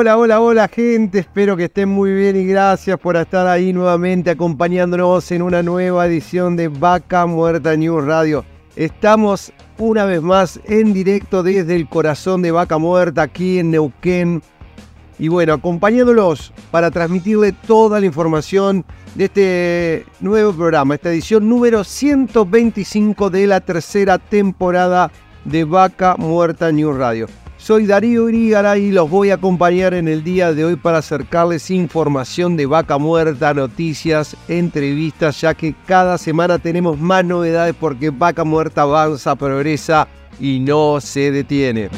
Hola, hola, hola gente, espero que estén muy bien y gracias por estar ahí nuevamente acompañándonos en una nueva edición de Vaca Muerta News Radio. Estamos una vez más en directo desde el corazón de Vaca Muerta aquí en Neuquén. Y bueno, acompañándolos para transmitirle toda la información de este nuevo programa, esta edición número 125 de la tercera temporada de Vaca Muerta News Radio. Soy Darío Irígara y los voy a acompañar en el día de hoy para acercarles información de vaca muerta, noticias, entrevistas, ya que cada semana tenemos más novedades porque vaca muerta avanza, progresa y no se detiene.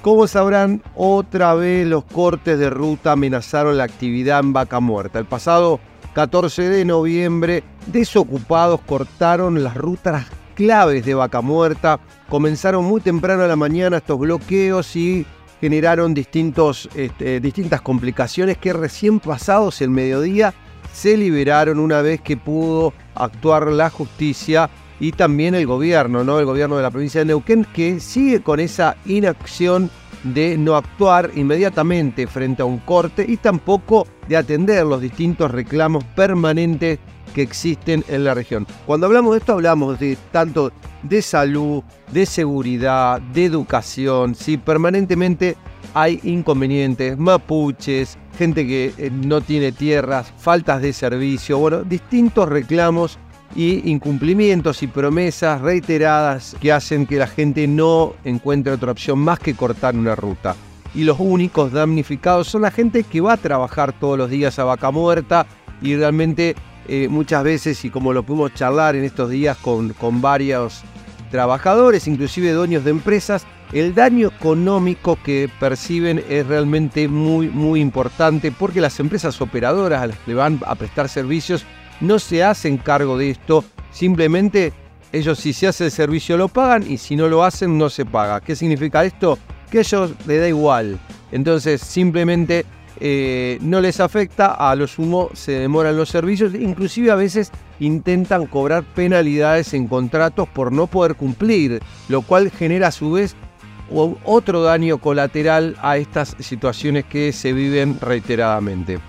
Como sabrán, otra vez los cortes de ruta amenazaron la actividad en vaca muerta. El pasado 14 de noviembre, desocupados cortaron las rutas claves de Vaca Muerta. Comenzaron muy temprano a la mañana estos bloqueos y generaron distintos, este, distintas complicaciones que recién pasados el mediodía se liberaron una vez que pudo actuar la justicia y también el gobierno, ¿no? El gobierno de la provincia de Neuquén que sigue con esa inacción de no actuar inmediatamente frente a un corte y tampoco de atender los distintos reclamos permanentes que existen en la región. Cuando hablamos de esto hablamos de tanto de salud, de seguridad, de educación, si permanentemente hay inconvenientes, mapuches, gente que eh, no tiene tierras, faltas de servicio, bueno, distintos reclamos y incumplimientos y promesas reiteradas que hacen que la gente no encuentre otra opción más que cortar una ruta. Y los únicos damnificados son la gente que va a trabajar todos los días a vaca muerta y realmente eh, muchas veces, y como lo pudimos charlar en estos días con, con varios trabajadores, inclusive dueños de empresas, el daño económico que perciben es realmente muy, muy importante porque las empresas operadoras a las que van a prestar servicios no se hacen cargo de esto, simplemente ellos si se hace el servicio lo pagan y si no lo hacen no se paga. ¿Qué significa esto? Que a ellos les da igual. Entonces simplemente eh, no les afecta, a lo sumo se demoran los servicios, inclusive a veces intentan cobrar penalidades en contratos por no poder cumplir, lo cual genera a su vez otro daño colateral a estas situaciones que se viven reiteradamente.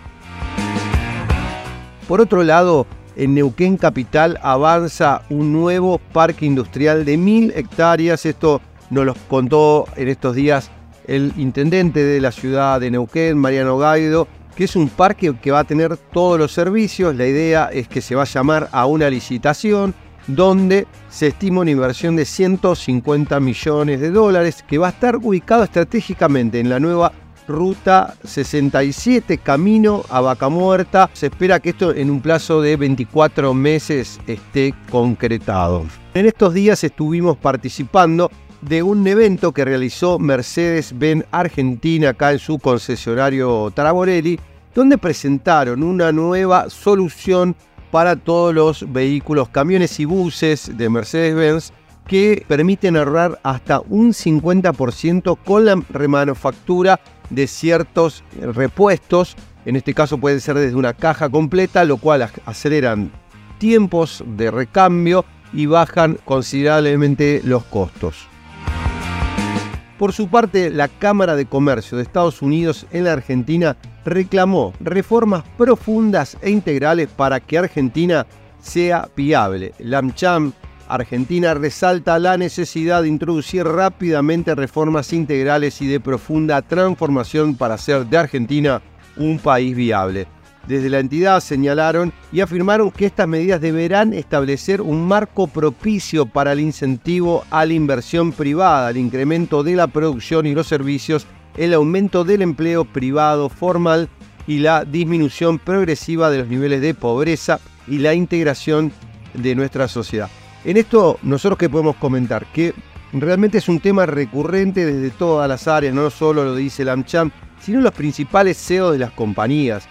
Por otro lado, en Neuquén Capital avanza un nuevo parque industrial de mil hectáreas. Esto nos lo contó en estos días el intendente de la ciudad de Neuquén, Mariano Gaido, que es un parque que va a tener todos los servicios. La idea es que se va a llamar a una licitación donde se estima una inversión de 150 millones de dólares que va a estar ubicado estratégicamente en la nueva ruta 67 camino a Vaca Muerta. Se espera que esto en un plazo de 24 meses esté concretado. En estos días estuvimos participando de un evento que realizó Mercedes-Benz Argentina acá en su concesionario Taraborelli, donde presentaron una nueva solución para todos los vehículos, camiones y buses de Mercedes-Benz que permiten ahorrar hasta un 50% con la remanufactura de ciertos repuestos. En este caso puede ser desde una caja completa, lo cual aceleran tiempos de recambio y bajan considerablemente los costos. Por su parte, la Cámara de Comercio de Estados Unidos en la Argentina reclamó reformas profundas e integrales para que Argentina sea viable. La AmCham Argentina resalta la necesidad de introducir rápidamente reformas integrales y de profunda transformación para hacer de Argentina un país viable. Desde la entidad señalaron y afirmaron que estas medidas deberán establecer un marco propicio para el incentivo a la inversión privada, el incremento de la producción y los servicios, el aumento del empleo privado formal y la disminución progresiva de los niveles de pobreza y la integración de nuestra sociedad. En esto, nosotros que podemos comentar que realmente es un tema recurrente desde todas las áreas, no solo lo dice el AmCham, sino los principales CEOs de las compañías.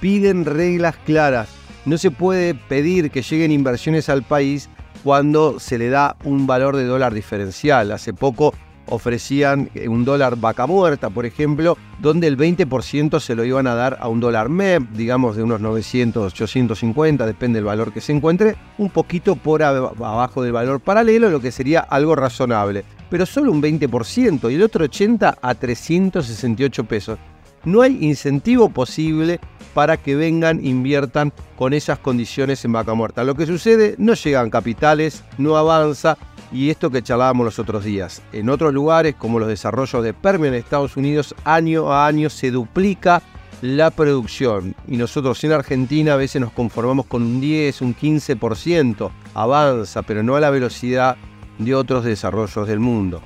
Piden reglas claras. No se puede pedir que lleguen inversiones al país cuando se le da un valor de dólar diferencial. Hace poco ofrecían un dólar vaca muerta, por ejemplo, donde el 20% se lo iban a dar a un dólar MEP, digamos de unos 900, 850, depende del valor que se encuentre, un poquito por abajo del valor paralelo, lo que sería algo razonable. Pero solo un 20% y el otro 80 a 368 pesos. No hay incentivo posible para que vengan, inviertan con esas condiciones en vaca muerta. Lo que sucede, no llegan capitales, no avanza y esto que charlábamos los otros días. En otros lugares, como los desarrollos de Permian en Estados Unidos, año a año se duplica la producción. Y nosotros en Argentina a veces nos conformamos con un 10, un 15%. Avanza, pero no a la velocidad de otros desarrollos del mundo.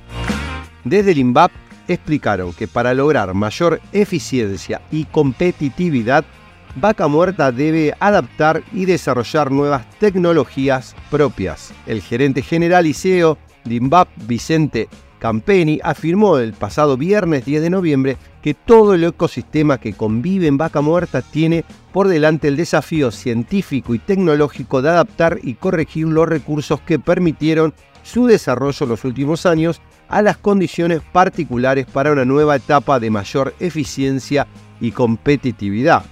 Desde el INVAP explicaron que para lograr mayor eficiencia y competitividad, Vaca Muerta debe adaptar y desarrollar nuevas tecnologías propias. El gerente general y CEO de Vicente Campeni, afirmó el pasado viernes 10 de noviembre que todo el ecosistema que convive en Vaca Muerta tiene por delante el desafío científico y tecnológico de adaptar y corregir los recursos que permitieron su desarrollo en los últimos años a las condiciones particulares para una nueva etapa de mayor eficiencia y competitividad.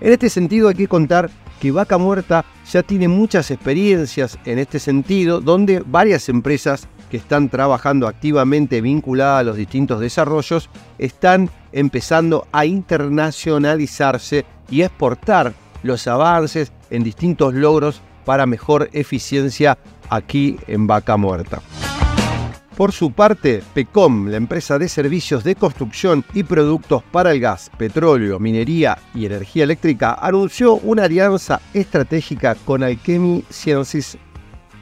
En este sentido hay que contar que Vaca Muerta ya tiene muchas experiencias en este sentido, donde varias empresas que están trabajando activamente vinculadas a los distintos desarrollos están empezando a internacionalizarse y exportar los avances en distintos logros para mejor eficiencia aquí en Vaca Muerta. Por su parte, PECOM, la empresa de servicios de construcción y productos para el gas, petróleo, minería y energía eléctrica, anunció una alianza estratégica con Alchemy Sciences,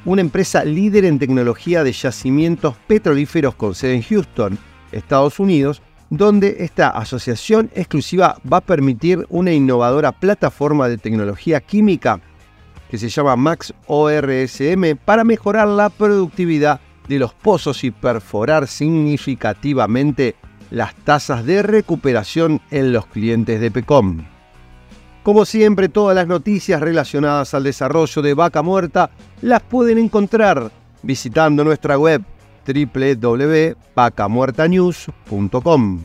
una empresa líder en tecnología de yacimientos petrolíferos con sede en Houston, Estados Unidos, donde esta asociación exclusiva va a permitir una innovadora plataforma de tecnología química que se llama Max ORSM para mejorar la productividad de los pozos y perforar significativamente las tasas de recuperación en los clientes de PECOM. Como siempre, todas las noticias relacionadas al desarrollo de Vaca Muerta las pueden encontrar visitando nuestra web www.vacamuertanews.com.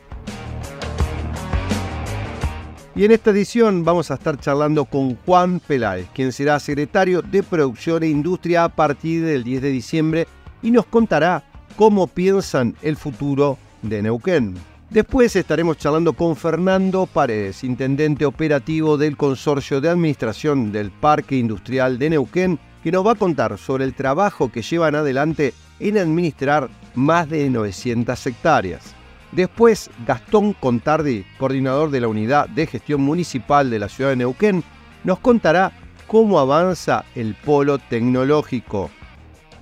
Y en esta edición vamos a estar charlando con Juan Peláez, quien será secretario de Producción e Industria a partir del 10 de diciembre y nos contará cómo piensan el futuro de Neuquén. Después estaremos charlando con Fernando Paredes, intendente operativo del Consorcio de Administración del Parque Industrial de Neuquén, que nos va a contar sobre el trabajo que llevan adelante en administrar más de 900 hectáreas. Después, Gastón Contardi, coordinador de la Unidad de Gestión Municipal de la Ciudad de Neuquén, nos contará cómo avanza el polo tecnológico.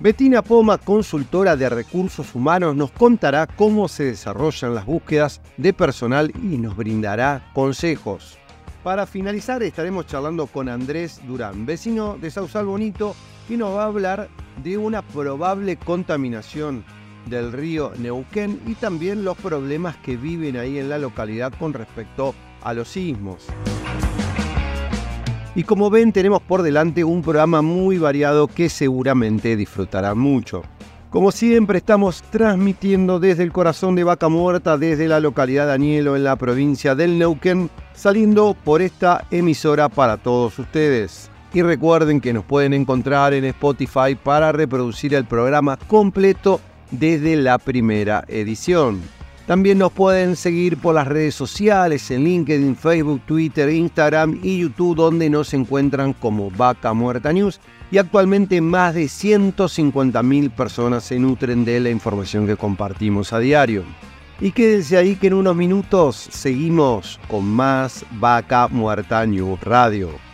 Betina Poma, consultora de recursos humanos, nos contará cómo se desarrollan las búsquedas de personal y nos brindará consejos. Para finalizar estaremos charlando con Andrés Durán, vecino de Sausal Bonito, que nos va a hablar de una probable contaminación del río Neuquén y también los problemas que viven ahí en la localidad con respecto a los sismos. Y como ven, tenemos por delante un programa muy variado que seguramente disfrutarán mucho. Como siempre, estamos transmitiendo desde el corazón de Vaca Muerta, desde la localidad de Anielo, en la provincia del Neuquén, saliendo por esta emisora para todos ustedes. Y recuerden que nos pueden encontrar en Spotify para reproducir el programa completo desde la primera edición. También nos pueden seguir por las redes sociales, en LinkedIn, Facebook, Twitter, Instagram y YouTube, donde nos encuentran como Vaca Muerta News. Y actualmente más de 150.000 personas se nutren de la información que compartimos a diario. Y quédense ahí que en unos minutos seguimos con más Vaca Muerta News Radio.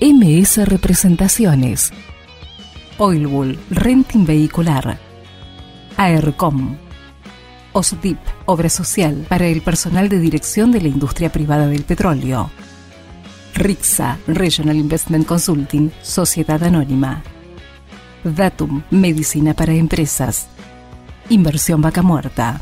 MS Representaciones. Oilbull, Renting Vehicular. AERCOM. OSDIP, Obra Social para el personal de dirección de la industria privada del petróleo. RIXA, Regional Investment Consulting, Sociedad Anónima. Datum, Medicina para Empresas. Inversión Vaca Muerta.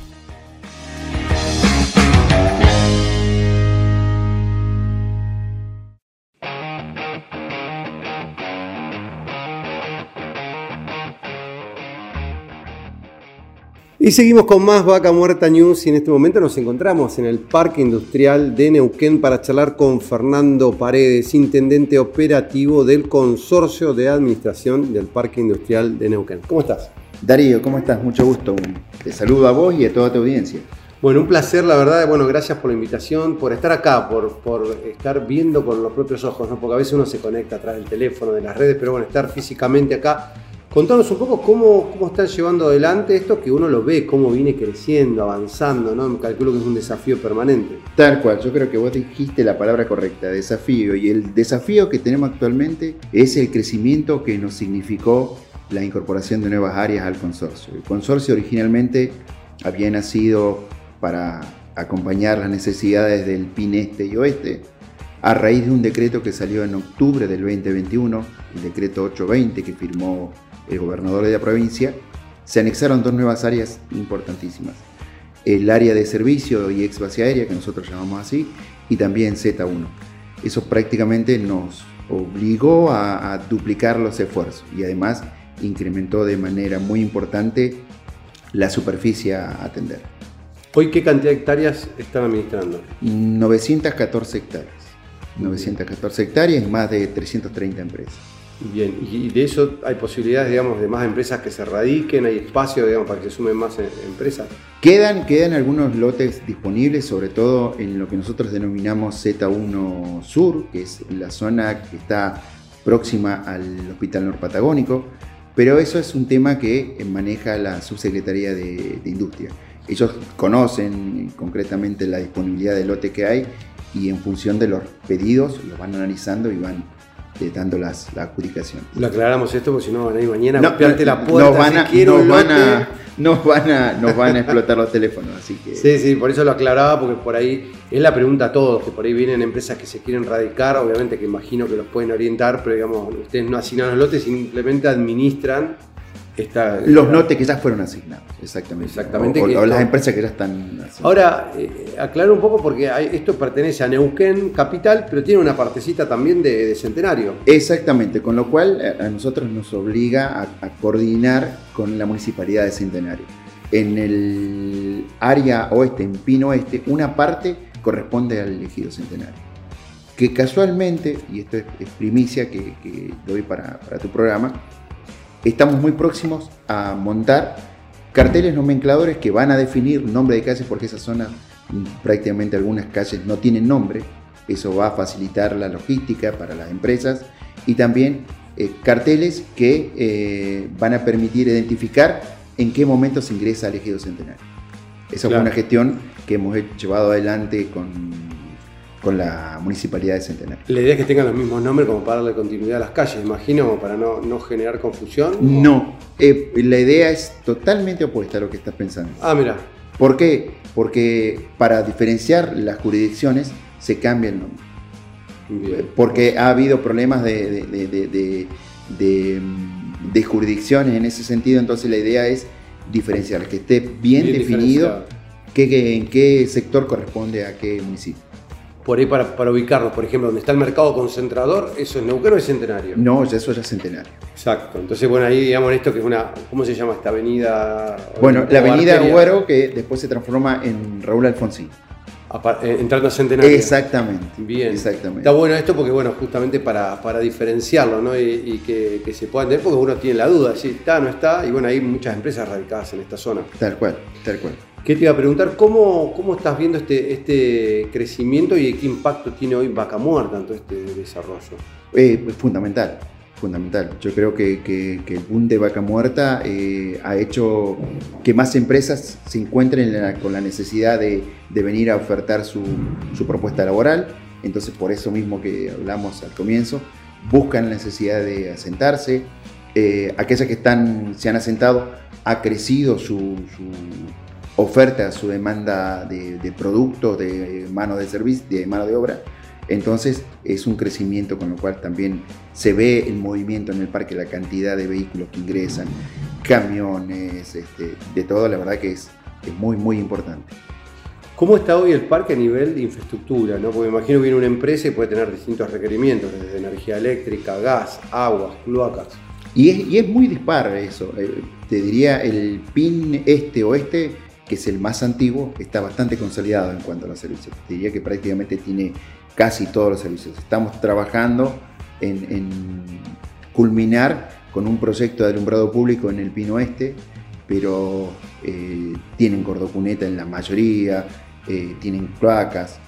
Y seguimos con más Vaca Muerta News y en este momento nos encontramos en el Parque Industrial de Neuquén para charlar con Fernando Paredes, intendente operativo del Consorcio de Administración del Parque Industrial de Neuquén. ¿Cómo estás? Darío, ¿cómo estás? Mucho gusto. Te saludo a vos y a toda tu audiencia. Bueno, un placer, la verdad. Bueno, gracias por la invitación, por estar acá, por, por estar viendo con los propios ojos, ¿no? porque a veces uno se conecta a través del teléfono, de las redes, pero bueno, estar físicamente acá Contanos un poco cómo, cómo están llevando adelante esto que uno lo ve, cómo viene creciendo, avanzando, ¿no? Calculo que es un desafío permanente. Tal cual, yo creo que vos dijiste la palabra correcta, desafío. Y el desafío que tenemos actualmente es el crecimiento que nos significó la incorporación de nuevas áreas al consorcio. El consorcio originalmente había nacido para acompañar las necesidades del PIN este y oeste, a raíz de un decreto que salió en octubre del 2021, el decreto 820 que firmó el gobernador de la provincia, se anexaron dos nuevas áreas importantísimas. El área de servicio y ex base aérea, que nosotros llamamos así, y también Z1. Eso prácticamente nos obligó a, duplicar los esfuerzos y además incrementó de manera muy importante la superficie a atender. ¿Hoy qué cantidad de hectáreas están administrando? 914 hectáreas. 914 hectáreas más de 330 empresas. Bien, y de eso hay posibilidades, digamos, de más empresas que se radiquen, hay espacio, digamos, para que se sumen más empresas. Quedan, quedan algunos lotes disponibles, sobre todo en lo que nosotros denominamos Z1 Sur, que es la zona que está próxima al Hospital Norpatagónico, pero eso es un tema que maneja la Subsecretaría de, Industria. Ellos conocen concretamente la disponibilidad de lote que hay y en función de los pedidos los van analizando y van dando las, la adjudicación. Lo aclaramos esto porque si no van a ir mañana no, a la puerta. Nos van a, nos van a, nos van a, nos van a explotar los teléfonos, así que... Sí, sí, por eso lo aclaraba, porque por ahí es la pregunta a todos, que por ahí vienen empresas que se quieren radicar, obviamente que imagino que los pueden orientar, pero digamos, ustedes no asignan los lotes, simplemente administran los notes que ya fueron asignados, exactamente. Exactamente. O, las empresas que ya están. Ahora, eh, aclaro un poco porque esto pertenece a Neuquén Capital, pero tiene una partecita también de, Centenario. Exactamente, con lo cual eh, a nosotros nos obliga a, coordinar con la municipalidad de Centenario. En el área oeste, en Pino Oeste, una parte corresponde al elegido Centenario que casualmente, y esto es, primicia que, doy para, para tu programa, estamos muy próximos a montar carteles nomencladores que van a definir nombre de calles porque esa zona mm, prácticamente algunas calles no tienen nombre. Eso va a facilitar la logística para las empresas y también eh, carteles que eh, van a permitir identificar en qué momento se ingresa al ejido centenario. Esa fue una gestión que hemos llevado adelante con con la municipalidad de Centenario. La idea es que tengan los mismos nombres como para darle continuidad a las calles, imagino, para no, no generar confusión. No, eh, la idea es totalmente opuesta a lo que estás pensando. Ah, mira. ¿Por qué? Porque para diferenciar las jurisdicciones se cambia el nombre. Bien. Porque ha habido problemas de, de, jurisdicciones en ese sentido, entonces la idea es diferenciar, que esté bien, definido en qué sector corresponde a qué municipio por ahí para, para ubicarnos, por ejemplo, donde está el mercado concentrador, ¿eso es Neuquén o es Centenario? No, eso ya es Centenario. Exacto. Entonces, bueno, ahí digamos esto que es una, ¿cómo se llama esta avenida? Bueno, la avenida Güero que después se transforma en Raúl Alfonsín. eh, entrando a Centenario. Exactamente. Bien. Exactamente. Está bueno esto porque, bueno, justamente para, para diferenciarlo, ¿no? Y, que, se puedan tener, porque uno tiene la duda, si está, no está, y bueno, hay muchas empresas radicadas en esta zona. Tal cual, tal cual. ¿Qué te iba a preguntar? ¿Cómo, cómo estás viendo este, este crecimiento y qué impacto tiene hoy Vaca Muerta en todo este desarrollo? Eh, es fundamental, fundamental. Yo creo que, el boom de Vaca Muerta eh, ha hecho que más empresas se encuentren con la necesidad de, venir a ofertar su, propuesta laboral. Entonces, por eso mismo que hablamos al comienzo, buscan la necesidad de asentarse. Eh, aquellas que están, se han asentado, ha crecido su, oferta, su demanda de, de productos, de mano de servicio, de mano de obra entonces es un crecimiento con lo cual también se ve el movimiento en el parque, la cantidad de vehículos que ingresan, camiones, este, de todo, la verdad que es, muy, muy importante. ¿Cómo está hoy el parque a nivel de infraestructura? ¿no? Porque me imagino que viene una empresa y puede tener distintos requerimientos, desde energía eléctrica, gas, aguas, cloacas. Y es, muy dispar eso. Eh, te diría, el PIN este-oeste, que es el más antiguo, está bastante consolidado en cuanto a los servicios. Te diría que prácticamente tiene casi todos los servicios. Estamos trabajando en, culminar con un proyecto de alumbrado público en el Pino Este, pero eh, tienen cordocuneta en la mayoría, eh, tienen cloacas,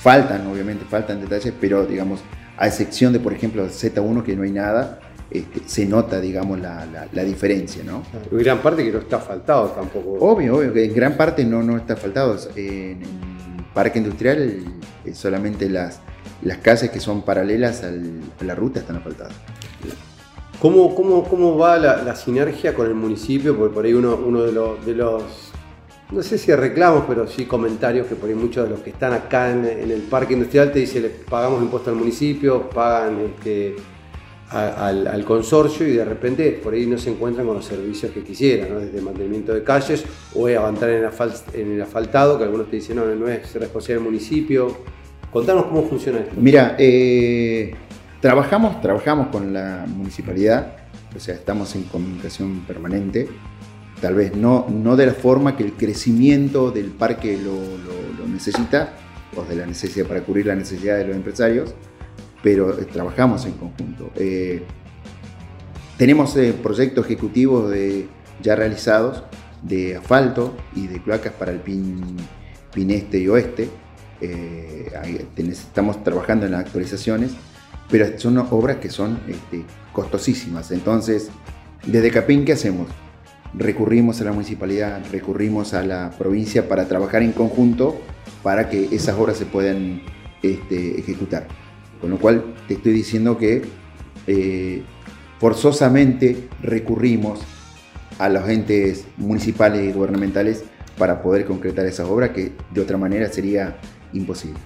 faltan, obviamente, faltan detalles, pero digamos, a excepción de, por ejemplo, Z1, que no hay nada, este, se nota, digamos, la, diferencia, ¿no? En gran parte que no está faltado tampoco. Obvio, obvio, que en gran parte no, no está faltado. En, parque industrial solamente las, las calles que son paralelas a la ruta están asfaltadas. ¿Cómo, cómo, cómo va la, sinergia con el municipio? Porque por ahí uno, uno de, los, de los, no sé si reclamos, pero sí comentarios que por ahí muchos de los que están acá en, el parque industrial te dicen, le pagamos impuesto al municipio, pagan este, al, consorcio y de repente por ahí no se encuentran con los servicios que quisieran, desde mantenimiento de calles o avanzar en, en el asfaltado, que algunos te dicen, no, no es responsabilidad del municipio. Contanos cómo funciona esto. Mira, eh, trabajamos, trabajamos con la municipalidad, o sea, estamos en comunicación permanente, tal vez no, no de la forma que el crecimiento del parque lo, lo necesita, o de la necesidad para cubrir la necesidad de los empresarios, pero eh, trabajamos en conjunto. Eh, tenemos eh, proyectos ejecutivos de, ya realizados de asfalto y de cloacas para el PIN, este y oeste. estamos trabajando en las actualizaciones, pero son obras que son este, costosísimas. Entonces, desde Capín, ¿qué hacemos? Recurrimos a la municipalidad, recurrimos a la provincia para trabajar en conjunto para que esas obras se puedan este, ejecutar. Con lo cual te estoy diciendo que eh, forzosamente recurrimos a los entes municipales y gubernamentales para poder concretar esas obras que de otra manera sería imposible.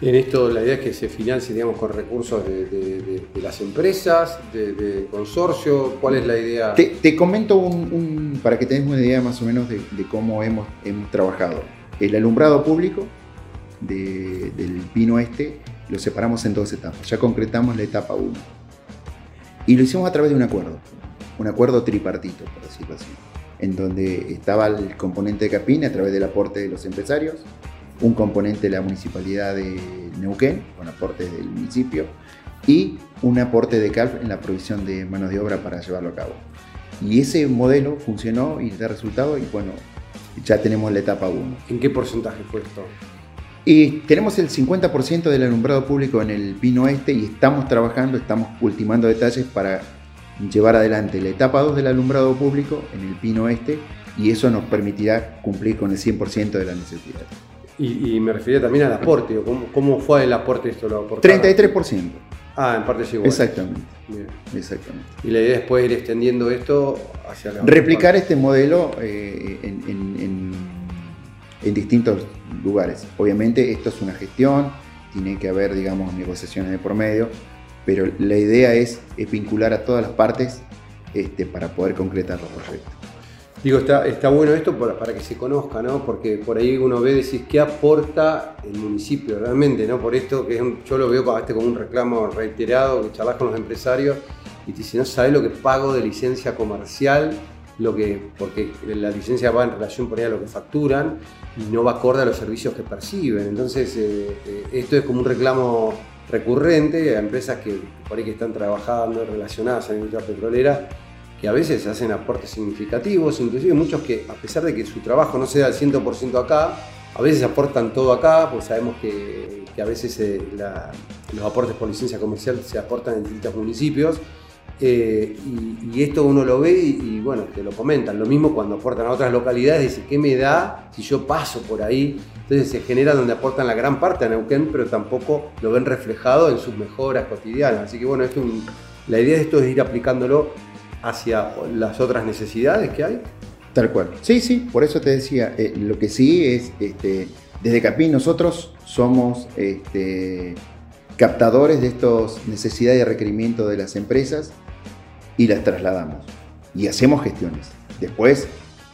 En esto la idea es que se financie digamos, con recursos de, las empresas, de, consorcio, ¿cuál es la idea? Te, comento un, para que tengas una idea más o menos de, cómo hemos, hemos trabajado. El alumbrado público del Pino Este lo separamos en dos etapas. Ya concretamos la etapa 1. Y lo hicimos a través de un acuerdo, un acuerdo tripartito, por decirlo así, en donde estaba el componente de Capín a través del aporte de los empresarios, un componente de la municipalidad de Neuquén, con aportes del municipio, y un aporte de CALF en la provisión de manos de obra para llevarlo a cabo. Y ese modelo funcionó y da resultado y bueno, ya tenemos la etapa 1. ¿En qué porcentaje fue esto? Y tenemos el 50% del alumbrado público en el Pino Este y estamos trabajando, estamos ultimando detalles para llevar adelante la etapa 2 del alumbrado público en el Pino Este y eso nos permitirá cumplir con el 100% de la necesidad. Y, me refería también al aporte, ¿cómo, fue el aporte esto? Lo 33%. Ah, en parte es igual. Exactamente. Exactamente. Y la idea es después ir extendiendo esto hacia la Replicar este modelo eh, en, en distintos lugares. Obviamente esto es una gestión, tiene que haber, digamos, negociaciones de por medio, pero la idea es, vincular a todas las partes este, para poder concretar los proyectos. Digo, está, bueno esto para, que se conozca, ¿no? Porque por ahí uno ve decir qué aporta el municipio realmente, ¿no? Por esto que yo lo veo este como un reclamo reiterado, que charlas con los empresarios y te dicen, no sabes lo que pago de licencia comercial lo que, porque la licencia va en relación por ahí a lo que facturan y no va acorde a los servicios que perciben. Entonces, eh, eh, esto es como un reclamo recurrente a empresas que por ahí que están trabajando relacionadas a la industria petrolera, que a veces hacen aportes significativos, inclusive muchos que a pesar de que su trabajo no se da al 100% acá, a veces aportan todo acá, pues sabemos que, a veces eh, los aportes por licencia comercial se aportan en distintos municipios eh, y, esto uno lo ve y, bueno, te lo comentan. Lo mismo cuando aportan a otras localidades, dice, ¿qué me da si yo paso por ahí? Entonces se genera donde aportan la gran parte a Neuquén, pero tampoco lo ven reflejado en sus mejoras cotidianas. Así que bueno, la idea de esto es ir aplicándolo hacia las otras necesidades que hay. Tal cual. Sí, sí, por eso te decía, eh, lo que sí es, este, desde Capín nosotros somos este, captadores de estas necesidades y requerimientos de las empresas y las trasladamos y hacemos gestiones. Después,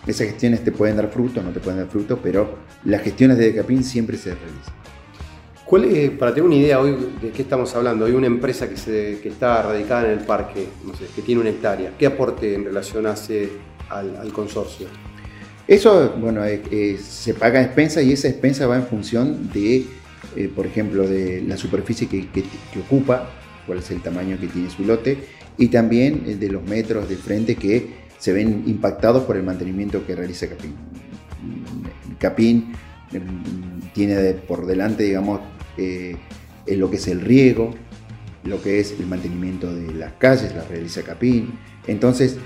esas gestiones te pueden dar fruto, no te pueden dar fruto, pero las gestiones de Decapin siempre se realizan. ¿Cuál es, para tener una idea hoy de qué estamos hablando, hay una empresa que, se, que está radicada en el parque, no sé, que tiene una hectárea. ¿Qué aporte en relación hace al, consorcio? Eso, bueno, eh, eh, se paga expensa y esa expensa va en función de, eh, por ejemplo, de la superficie que, que, ocupa, cuál es el tamaño que tiene su lote y también de los metros de frente que se ven impactados por el mantenimiento que realiza Capín. Capín mm, tiene por delante, digamos, eh, lo que es el riego, lo que es el mantenimiento de las calles, la realiza Capín. Entonces,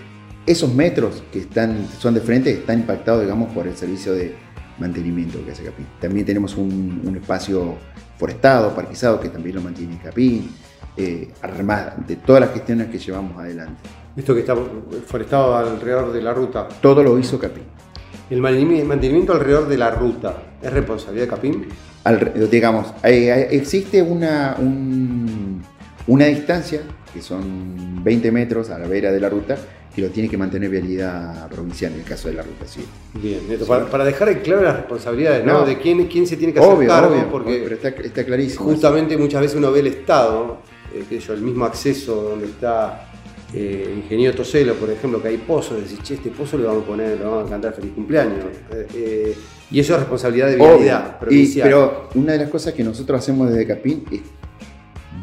esos metros que están, son de frente están impactados, digamos, por el servicio de mantenimiento que hace Capín. También tenemos un, un espacio forestado, parquizado, que también lo mantiene Capín eh, además de todas las gestiones que llevamos adelante. Esto que está forestado alrededor de la ruta. Todo lo hizo Capín. ¿El mantenimiento alrededor de la ruta es responsabilidad de Capín? digamos, existe una, una distancia, que son 20 metros a la vera de la ruta, que lo tiene que mantener vialidad provincial en el caso de la ruta 7. Bien, para, dejar en claro las responsabilidades, ¿no? De quién, quién se tiene que hacer cargo, porque pero está, está clarísimo. Justamente muchas veces uno ve el Estado eh, el mismo acceso donde está eh, Ingenio Toselo, por ejemplo, que hay pozos, decís, che, este pozo le vamos a poner, le vamos a cantar feliz cumpleaños. Eh, y eso es responsabilidad de vialidad pero una de las cosas que nosotros hacemos desde Capín es,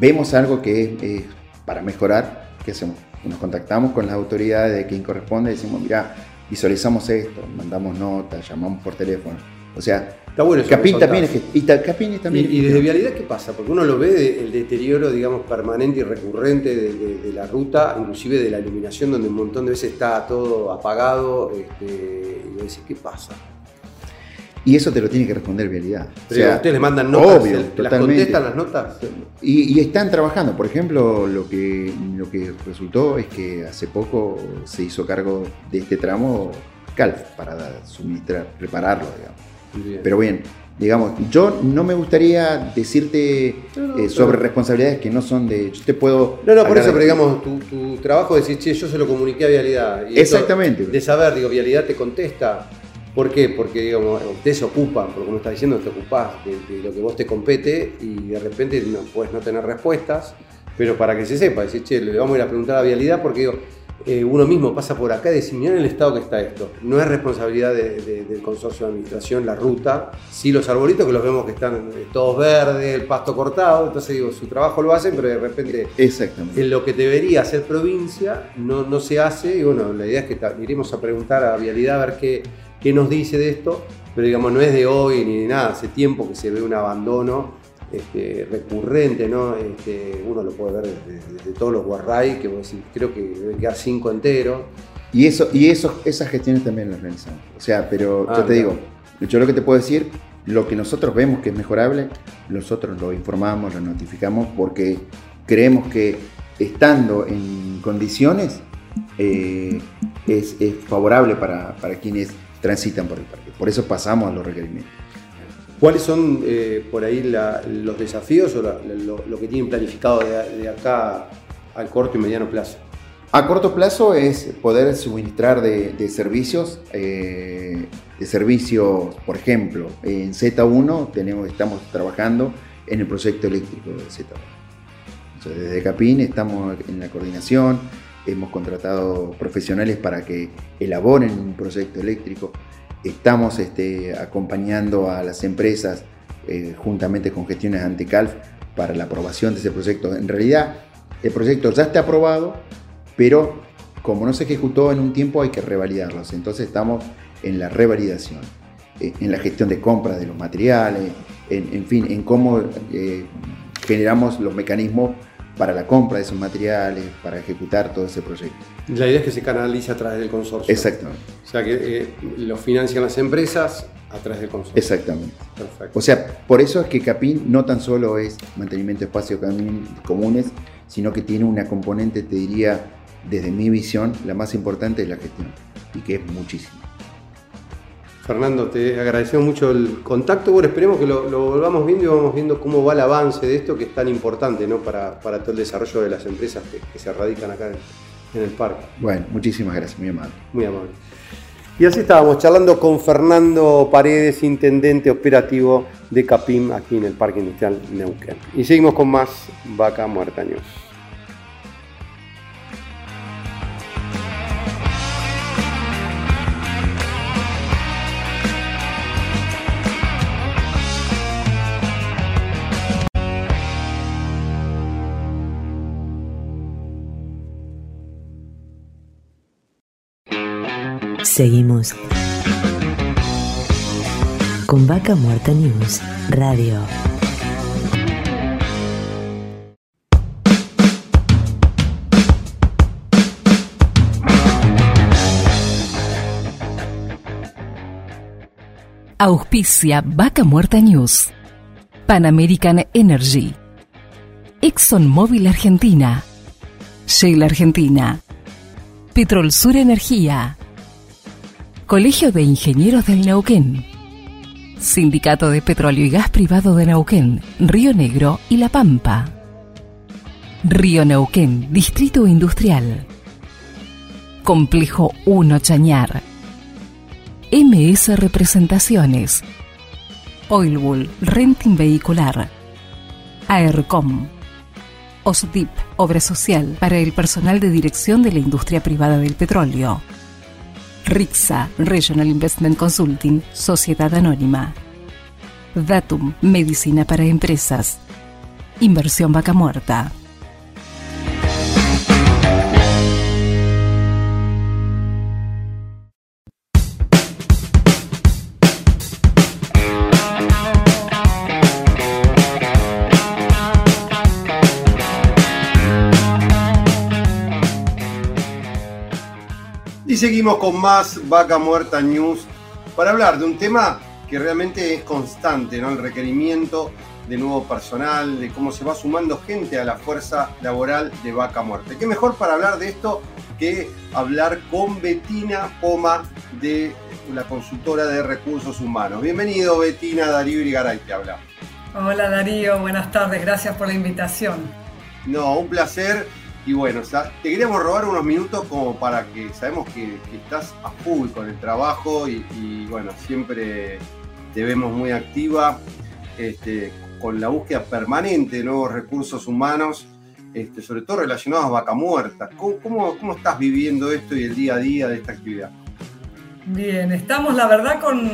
vemos algo que es, para mejorar, ¿qué hacemos? Nos contactamos con las autoridades de quien corresponde y decimos, mira, visualizamos esto, mandamos notas, llamamos por teléfono. O sea, Está bueno Capín también es y, también y, desde vialidad qué pasa? Porque uno lo ve el deterioro, digamos, permanente y recurrente de, la ruta, inclusive de la iluminación, donde un montón de veces está todo apagado, este, y decís, ¿qué pasa? Y eso te lo tiene que responder vialidad. Pero ustedes le mandan notas, obvio, ¿las contestan las notas? Y, están trabajando. Por ejemplo, lo que, lo que resultó es que hace poco se hizo cargo de este tramo CALF para suministrar, prepararlo, digamos. Pero bien, digamos, yo no me gustaría decirte eh, sobre responsabilidades que no son de. Yo te puedo. No, no, por eso, pero digamos, tu, trabajo es decir, che, yo se lo comuniqué a Vialidad. Exactamente. de saber, digo, Vialidad te contesta. ¿Por qué? Porque, digamos, ustedes se ocupan, porque como estás diciendo, te ocupás de, lo que vos te compete y de repente no, puedes no tener respuestas, pero para que se sepa, decir, che, le vamos a ir a preguntar a Vialidad porque, digo, eh, uno mismo pasa por acá y dice, en el estado que está esto. No es responsabilidad del consorcio de administración la ruta, sí los arbolitos que los vemos que están eh, todos verdes, el pasto cortado, entonces digo, su trabajo lo hacen, pero de repente Exactamente. en lo que debería hacer provincia no, no se hace y bueno, la idea es que iremos a preguntar a Vialidad a ver qué, qué nos dice de esto, pero digamos, no es de hoy ni de nada, hace tiempo que se ve un abandono este, recurrente, ¿no? Este, uno lo puede ver desde, todos los guarray, que creo que deben quedar cinco enteros. Y, eso, y eso, esas gestiones también las realizamos. O sea, pero yo ah, te digo, yo lo que te puedo decir, lo que nosotros vemos que es mejorable, nosotros lo informamos, lo notificamos, porque creemos que estando en condiciones eh, es, favorable para, para quienes transitan por el parque. Por eso pasamos a los requerimientos. ¿Cuáles son eh, por ahí los desafíos o lo, que tienen planificado de, acá al corto y mediano plazo? A corto plazo es poder suministrar de, servicios, eh, de servicios, por ejemplo, en Z1 tenemos, estamos trabajando en el proyecto eléctrico de Z1. desde Capín estamos en la coordinación, hemos contratado profesionales para que elaboren un proyecto eléctrico, estamos este, acompañando a las empresas eh, juntamente con gestiones ante CALF para la aprobación de ese proyecto. En realidad, el proyecto ya está aprobado, pero como no se ejecutó en un tiempo hay que revalidarlos. Entonces estamos en la revalidación, eh, en la gestión de compras de los materiales, en, fin, en cómo eh, generamos los mecanismos para la compra de esos materiales, para ejecutar todo ese proyecto. La idea es que se canalice a través del consorcio. Exactamente. O sea, que eh, lo financian las empresas a través del consorcio. Exactamente. Perfecto. O sea, por eso es que CAPIN no tan solo es mantenimiento de espacios comunes, sino que tiene una componente, te diría, desde mi visión, la más importante es la gestión, y que es muchísimo. Fernando, te agradecemos mucho el contacto. Bueno, esperemos que lo, volvamos viendo y vamos viendo cómo va el avance de esto que es tan importante ¿no? para, todo el desarrollo de las empresas que, se radican acá en, el parque. Bueno, muchísimas gracias, muy amable. Muy amable. Y así estábamos charlando con Fernando Paredes, intendente operativo de CAPIM aquí en el Parque Industrial Neuquén. Y seguimos con más Vaca Muerta News. Seguimos con Vaca Muerta News Radio. Auspicia Vaca Muerta News. Pan American Energy. ExxonMobil Argentina. Shell Argentina. Petrol Sur Energía. Colegio de Ingenieros del Neuquén. Sindicato de Petróleo y Gas Privado de Neuquén, Río Negro y La Pampa. Río Neuquén, Distrito Industrial. Complejo 1 Chañar. MS Representaciones. Oilbull, Renting Vehicular. AERCOM. OSDIP, Obra Social para el personal de dirección de la industria privada del petróleo. RIXA, Regional Investment Consulting, Sociedad Anónima. Datum, Medicina para Empresas. Inversión Vaca Muerta. Y seguimos con más Vaca Muerta News para hablar de un tema que realmente es constante, ¿no? El requerimiento de nuevo personal, de cómo se va sumando gente a la fuerza laboral de Vaca Muerta. ¿Qué mejor para hablar de esto que hablar con Betina Poma de la consultora de recursos humanos? Bienvenido Betina, Darío Irigaray te habla. Hola Darío, buenas tardes, gracias por la invitación. No, un placer y bueno, te queríamos robar unos minutos como para que sabemos que, estás a full con el trabajo y, bueno, siempre te vemos muy activa este, con la búsqueda permanente de nuevos recursos humanos, este, sobre todo relacionados a vaca muerta. ¿Cómo, ¿Cómo, estás viviendo esto y el día a día de esta actividad? Bien, estamos la verdad con,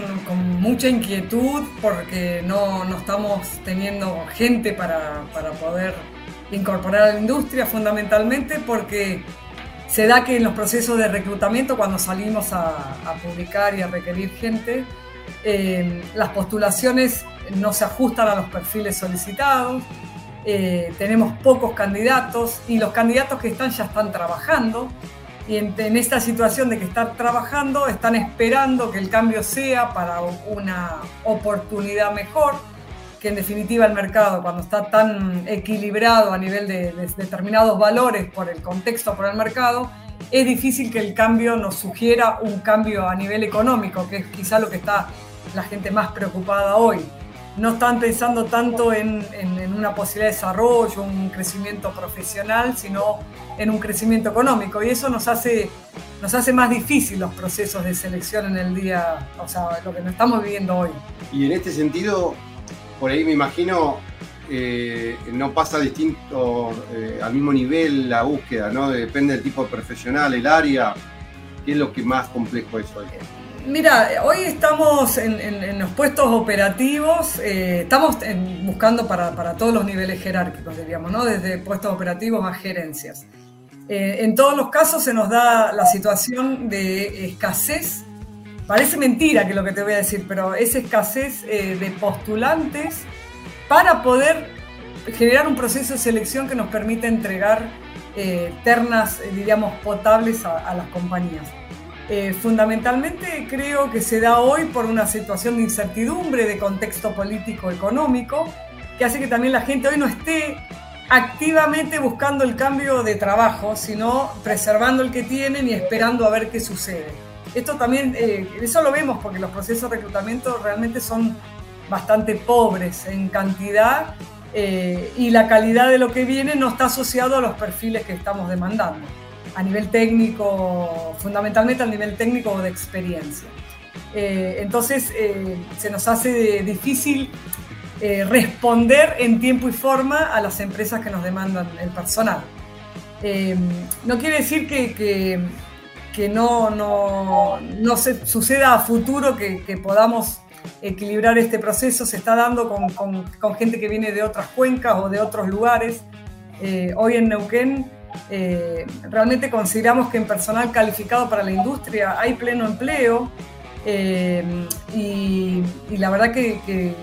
mucha inquietud porque no, no, estamos teniendo gente para, para poder incorporar a la industria fundamentalmente porque se da que en los procesos de reclutamiento, cuando salimos a, publicar y a requerir gente, eh, las postulaciones no se ajustan a los perfiles solicitados, eh, tenemos pocos candidatos y los candidatos que están ya están trabajando. Y en, en, esta situación de que están trabajando están esperando que el cambio sea para una oportunidad mejor que en definitiva el mercado, cuando está tan equilibrado a nivel de, determinados valores por el contexto, por el mercado, es difícil que el cambio nos sugiera un cambio a nivel económico, que es quizá lo que está la gente más preocupada hoy. No están pensando tanto en, en, una posibilidad de desarrollo, un crecimiento profesional, sino en un crecimiento económico. Y eso nos hace, nos hace más difícil los procesos de selección en el día, o sea, lo que nos estamos viviendo hoy. Y en este sentido, por ahí me imagino eh, no pasa distinto eh, al mismo nivel la búsqueda, ¿no? Depende del tipo de profesional, el área. ¿Qué es lo que más complejo es hoy? Mira, hoy estamos en, los puestos operativos, eh, estamos buscando para, todos los niveles jerárquicos, diríamos, ¿no? Desde puestos operativos a gerencias. en todos los casos se nos da la situación de escasez. Parece mentira que lo que te voy a decir, pero es escasez de postulantes para poder generar un proceso de selección que nos permita entregar eh, ternas, eh, diríamos, potables a, las compañías. Eh, fundamentalmente creo que se da hoy por una situación de incertidumbre, de contexto político-económico, que hace que también la gente hoy no esté activamente buscando el cambio de trabajo, sino preservando el que tienen y esperando a ver qué sucede. Esto también, eso lo vemos porque los procesos de reclutamiento realmente son bastante pobres en cantidad eh, y la calidad de lo que viene no está asociado a los perfiles que estamos demandando, a nivel técnico, fundamentalmente al nivel técnico de experiencia. Eh, entonces eh, se nos hace difícil responder en tiempo y forma a las empresas que nos demandan el personal. no quiere decir que, no, no, no, se suceda a futuro que, que podamos equilibrar este proceso se está dando con, gente que viene de otras cuencas o de otros lugares. Eh, hoy en Neuquén eh, realmente consideramos que en personal calificado para la industria hay pleno empleo eh, y, la verdad que,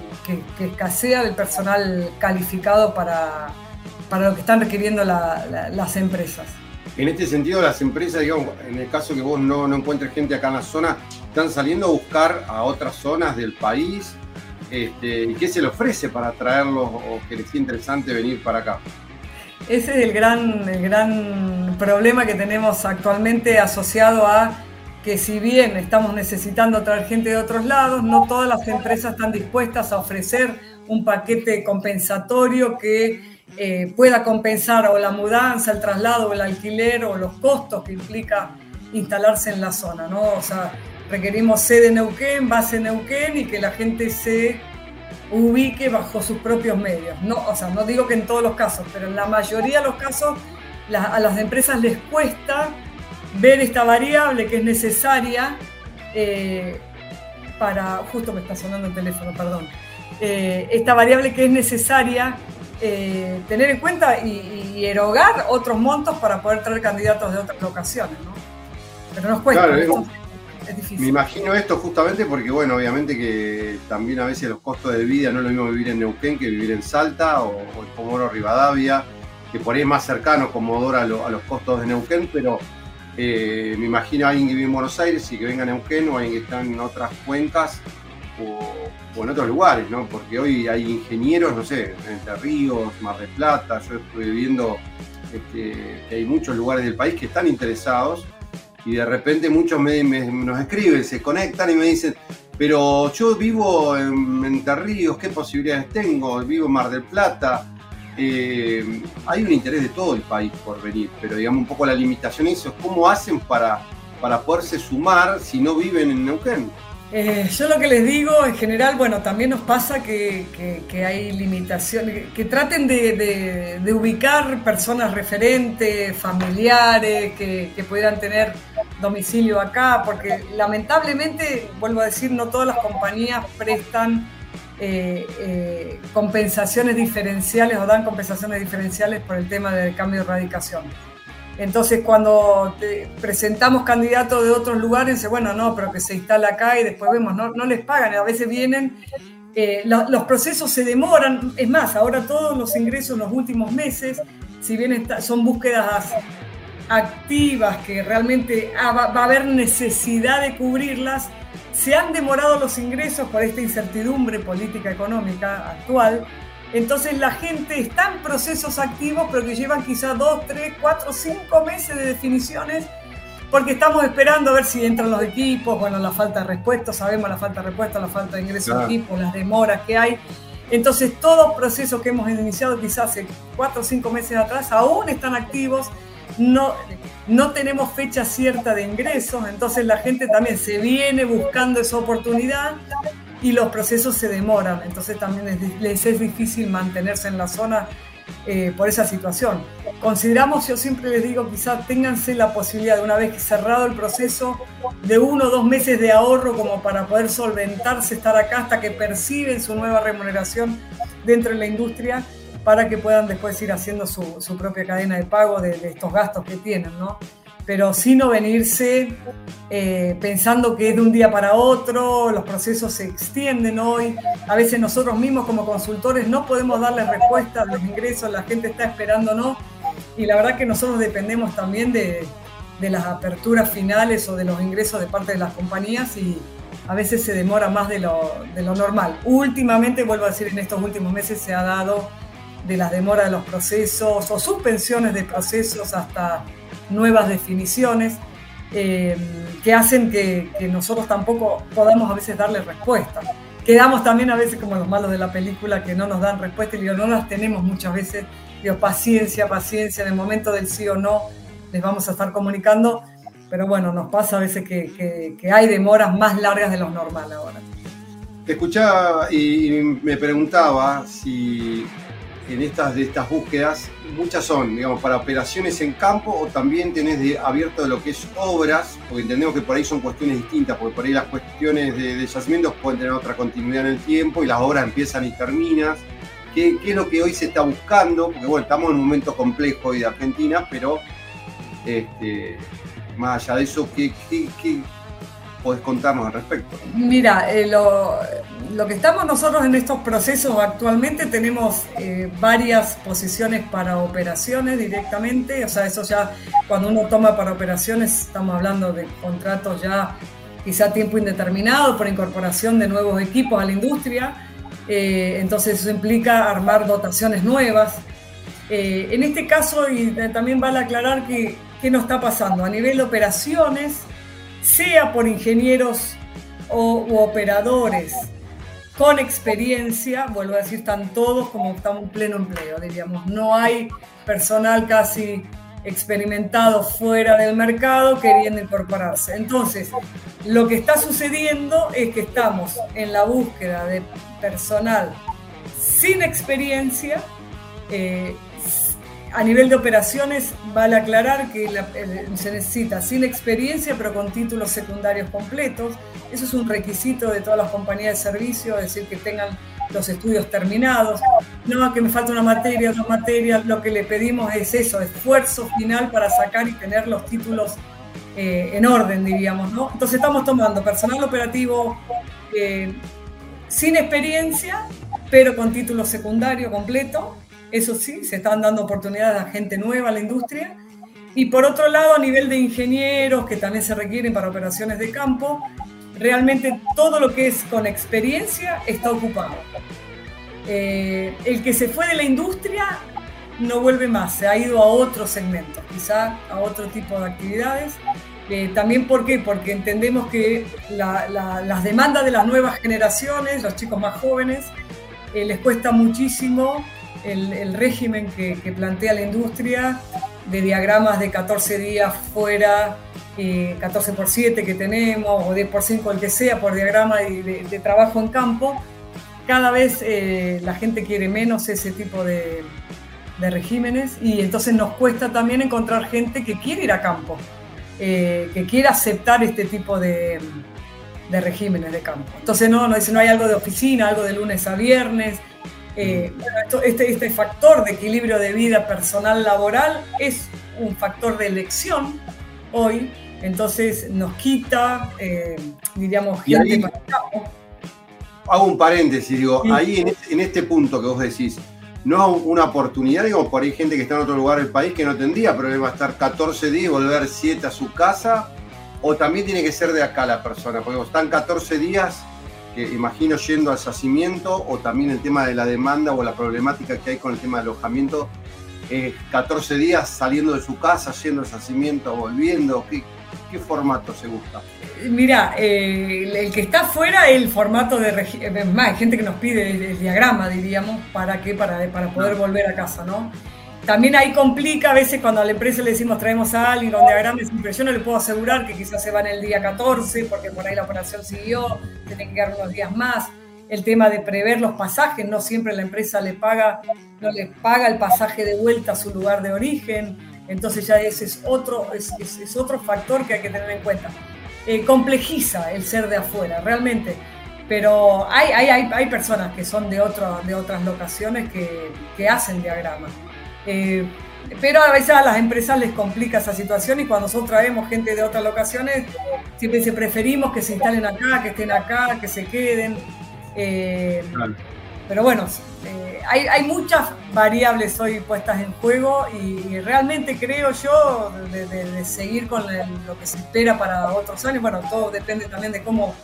escasea el personal calificado para, para lo que están requiriendo las empresas. En este sentido, las empresas, digamos, en el caso que vos no, no encuentres gente acá en la zona, están saliendo a buscar a otras zonas del país. Este, ¿Y qué se le ofrece para traerlos o que les sea interesante venir para acá? Ese es el gran, el gran problema que tenemos actualmente asociado a que si bien estamos necesitando traer gente de otros lados, no todas las empresas están dispuestas a ofrecer un paquete compensatorio que eh, pueda compensar o la mudanza, el traslado, el alquiler o los costos que implica instalarse en la zona, ¿no? O sea, requerimos sede Neuquén, base Neuquén y que la gente se ubique bajo sus propios medios. No, o sea, no digo que en todos los casos, pero en la mayoría de los casos a las empresas les cuesta ver esta variable que es necesaria eh, para, justo me está sonando el teléfono, perdón, eh, esta variable que es necesaria eh, tener en cuenta y, erogar otros montos para poder traer candidatos de otras locaciones, ¿no? Pero nos cuesta. Me imagino esto justamente porque, bueno, obviamente que también a veces los costos de vida no es lo mismo vivir en Neuquén que vivir en Salta o, en Comodoro Rivadavia, que por ahí es más cercano Comodoro a, a los costos de Neuquén, pero eh, me imagino a alguien que vive en Buenos Aires y que venga a Neuquén o alguien que está en otras cuencas o, en otros lugares, ¿no? Porque hoy hay ingenieros, no sé, en Entre Ríos, Mar del Plata, yo estoy viendo este, que hay muchos lugares del país que están interesados y de repente muchos me, nos escriben, se conectan y me dicen, pero yo vivo en Entre Ríos, ¿qué posibilidades tengo? Vivo en Mar del Plata. Eh, hay un interés de todo el país por venir, pero digamos un poco la limitación es cómo hacen para, para poderse sumar si no viven en Neuquén. Eh, yo lo que les digo en general, bueno, también nos pasa que, hay limitaciones, que, traten de, ubicar personas referentes, familiares, que, pudieran tener domicilio acá, porque lamentablemente, vuelvo a decir, no todas las compañías prestan eh, eh, compensaciones diferenciales o dan compensaciones diferenciales por el tema del cambio de radicación. Entonces, cuando presentamos candidatos de otros lugares, bueno, no, pero que se instala acá y después vemos, no, les pagan, a veces vienen, eh, los procesos se demoran, es más, ahora todos los ingresos en los últimos meses, si bien son búsquedas activas que realmente ah, va a haber necesidad de cubrirlas, se han demorado los ingresos por esta incertidumbre política económica actual entonces la gente está en procesos activos, pero que llevan quizás dos, tres, cuatro, cinco meses de definiciones, porque estamos esperando a ver si entran los equipos, bueno, la falta de respuesta, sabemos la falta de respuesta, la falta de ingreso de equipos, las demoras que hay. Entonces todos procesos que hemos iniciado quizás hace cuatro o cinco meses atrás aún están activos, no, no tenemos fecha cierta de ingresos, entonces la gente también se viene buscando esa oportunidad y los procesos se demoran, entonces también les es difícil mantenerse en la zona eh, por esa situación. Consideramos, yo siempre les digo, quizás ténganse la posibilidad de una vez cerrado el proceso, de uno o dos meses de ahorro como para poder solventarse, estar acá hasta que perciben su nueva remuneración dentro de la industria para que puedan después ir haciendo su, su propia cadena de pago de, de estos gastos que tienen, ¿no? pero no venirse eh, pensando que es de un día para otro, los procesos se extienden hoy, a veces nosotros mismos como consultores no podemos darle respuesta a los ingresos, la gente está esperándonos y la verdad que nosotros dependemos también de, de las aperturas finales o de los ingresos de parte de las compañías y a veces se demora más de lo, de lo normal. Últimamente, vuelvo a decir, en estos últimos meses se ha dado de las demoras de los procesos o suspensiones de procesos hasta nuevas definiciones eh, que hacen que, nosotros tampoco podamos a veces darle respuesta. Quedamos también a veces como los malos de la película que no nos dan respuesta y digo, no las tenemos muchas veces. Digo, paciencia, paciencia, en el momento del sí o no les vamos a estar comunicando, pero bueno, nos pasa a veces que, que hay demoras más largas de lo normal ahora. Te escuchaba y me preguntaba si en estas, de estas búsquedas, muchas son, digamos, para operaciones en campo o también tenés de, abierto lo que es obras, porque entendemos que por ahí son cuestiones distintas, porque por ahí las cuestiones de, de yacimientos pueden tener otra continuidad en el tiempo y las obras empiezan y terminan. ¿Qué, ¿Qué, es lo que hoy se está buscando? Porque bueno, estamos en un momento complejo hoy de Argentina, pero este, más allá de eso, ¿qué, qué, qué podés contarnos al respecto? Mira, eh, lo, lo, que estamos nosotros en estos procesos actualmente tenemos eh, varias posiciones para operaciones directamente, o sea, eso ya cuando uno toma para operaciones estamos hablando de contratos ya quizá tiempo indeterminado por incorporación de nuevos equipos a la industria, eh, entonces eso implica armar dotaciones nuevas. en este caso, y también vale aclarar que qué nos está pasando a nivel de operaciones, sea por ingenieros o, u operadores con experiencia, vuelvo a decir, están todos como estamos en pleno empleo, diríamos. No hay personal casi experimentado fuera del mercado queriendo incorporarse. Entonces, lo que está sucediendo es que estamos en la búsqueda de personal sin experiencia, eh, a nivel de operaciones, vale aclarar que se necesita sin experiencia, pero con títulos secundarios completos. Eso es un requisito de todas las compañías de servicio, es decir, que tengan los estudios terminados. No, que me falta una materia, dos materias. Lo que le pedimos es eso, esfuerzo final para sacar y tener los títulos eh, en orden, diríamos. Entonces estamos tomando personal operativo eh, sin experiencia, pero con título secundario completo eso sí, se están dando oportunidades a gente nueva a la industria. Y por otro lado, a nivel de ingenieros, que también se requieren para operaciones de campo, realmente todo lo que es con experiencia está ocupado. Eh, el que se fue de la industria no vuelve más, se ha ido a otro segmento, quizá a otro tipo de actividades. Eh, también ¿por qué? porque entendemos que las demandas de las nuevas generaciones, los chicos más jóvenes, eh, les cuesta muchísimo el, régimen que, plantea la industria de diagramas de 14 días fuera, 14 por 7 que tenemos, o 10 por 5, el que sea, por diagrama de, trabajo en campo, cada vez eh, la gente quiere menos ese tipo de, regímenes y entonces nos cuesta también encontrar gente que quiere ir a campo, eh, que quiere aceptar este tipo de, regímenes de campo. Entonces no, no, no hay algo de oficina, algo de lunes a viernes, eh, este, este factor de equilibrio de vida personal laboral es un factor de elección hoy, entonces nos quita, eh, diríamos, gente Hago un paréntesis, digo, ahí este, en este, punto que vos decís, no una oportunidad, digo, por ahí gente que está en otro lugar del país que no tendría problema estar 14 días y volver 7 a su casa, o también tiene que ser de acá la persona, porque están 14 días que imagino yendo al yacimiento o también el tema de la demanda o la problemática que hay con el tema de alojamiento, 14 días saliendo de su casa, yendo al yacimiento, volviendo, ¿qué, qué formato se gusta? Mira, eh, el que está afuera el formato de más, hay gente que nos pide el, diagrama, diríamos, para qué, para, para poder volver a casa, ¿no? También ahí complica a veces cuando a la empresa le decimos traemos a alguien con diagramas de yo no le puedo asegurar que quizás se van el día 14 porque por ahí la operación siguió, tienen que quedar unos días más. El tema de prever los pasajes, no siempre la empresa le paga, no le paga el pasaje de vuelta a su lugar de origen, entonces ya ese es otro, es, es, otro factor que hay que tener en cuenta. Eh, complejiza el ser de afuera, realmente pero hay, hay, hay, personas que son de, de otras locaciones que, que hacen diagramas. Eh, pero a veces a las empresas les complica esa situación y cuando nosotros traemos gente de otras locaciones, siempre se preferimos que se instalen acá, que estén acá, que se queden. Eh, pero bueno, eh, hay, hay, muchas variables hoy puestas en juego y, realmente creo yo de, seguir con lo que se espera para otros años. Bueno, todo depende también de cómo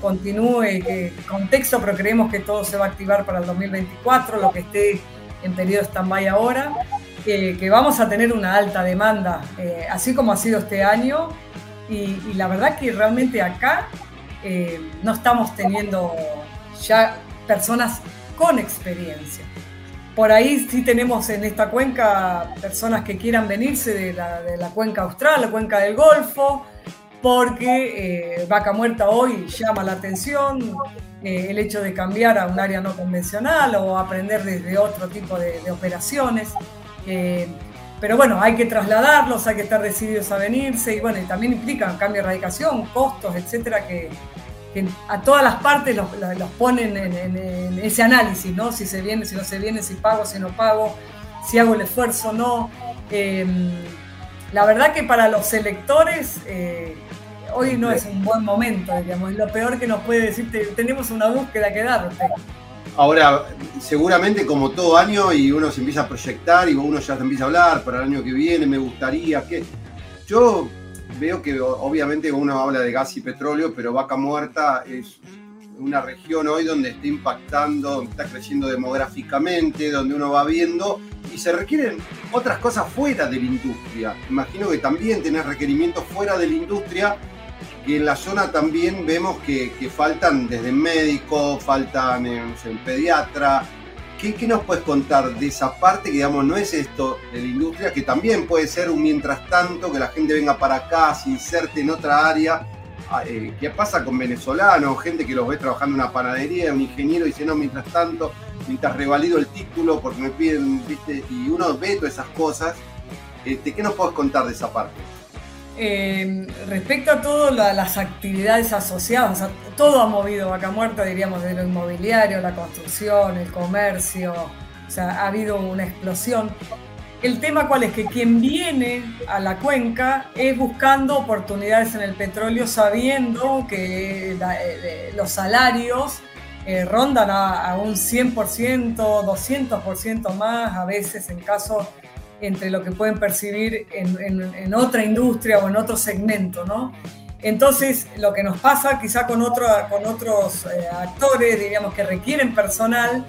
continúe el contexto, pero creemos que todo se va a activar para el 2024, lo que esté en periodo stand-by ahora, que vamos a tener una alta demanda, eh, así como ha sido este año, y, la verdad que realmente acá eh, no estamos teniendo ya personas con experiencia. Por ahí sí tenemos en esta cuenca personas que quieran venirse de la, de la cuenca austral, la cuenca del Golfo, porque eh, Vaca Muerta hoy llama la atención, eh, el hecho de cambiar a un área no convencional o aprender desde otro tipo de, operaciones. Eh, pero bueno, hay que trasladarlos, hay que estar decididos a venirse y bueno, también implica cambio de radicación, costos, etcétera, que, a todas las partes los, ponen en, ese análisis, ¿no? Si se viene, si no se viene, si pago, si no pago, si hago el esfuerzo o no. La verdad que para los electores hoy no es un buen momento, digamos, es lo peor que nos puede decir, tenemos una búsqueda que darte. Ahora, seguramente como todo año y uno se empieza a proyectar y uno ya se empieza a hablar para el año que viene, me gustaría que... Yo veo que obviamente uno habla de gas y petróleo, pero Vaca Muerta es una región hoy donde está impactando, donde está creciendo demográficamente, donde uno va viendo y se requieren otras cosas fuera de la industria. Imagino que también tenés requerimientos fuera de la industria y en la zona también vemos que, faltan desde médicos, faltan eh, en pediatra. ¿Qué, ¿Qué, nos puedes contar de esa parte que, digamos, no es esto de la industria, que también puede ser un mientras tanto, que la gente venga para acá, se inserte en otra área? Ah, eh, ¿Qué pasa con venezolanos? Gente que los ve trabajando en una panadería, un ingeniero dice, no, mientras tanto, mientras revalido el título porque me piden. Y uno ve todas esas cosas. Este, ¿Qué nos puedes contar de esa parte? Eh, respecto a todas las actividades asociadas, todo ha movido Vaca Muerta, diríamos, de lo inmobiliario, la construcción, el comercio, o sea, ha habido una explosión. El tema cuál es que quien viene a la cuenca es buscando oportunidades en el petróleo sabiendo que eh, los salarios eh, rondan a, a, un 100%, 200% más a veces en caso entre lo que pueden percibir en, otra industria o en otro segmento, ¿no? Entonces, lo que nos pasa quizá con, otro, con otros eh, actores, diríamos, que requieren personal,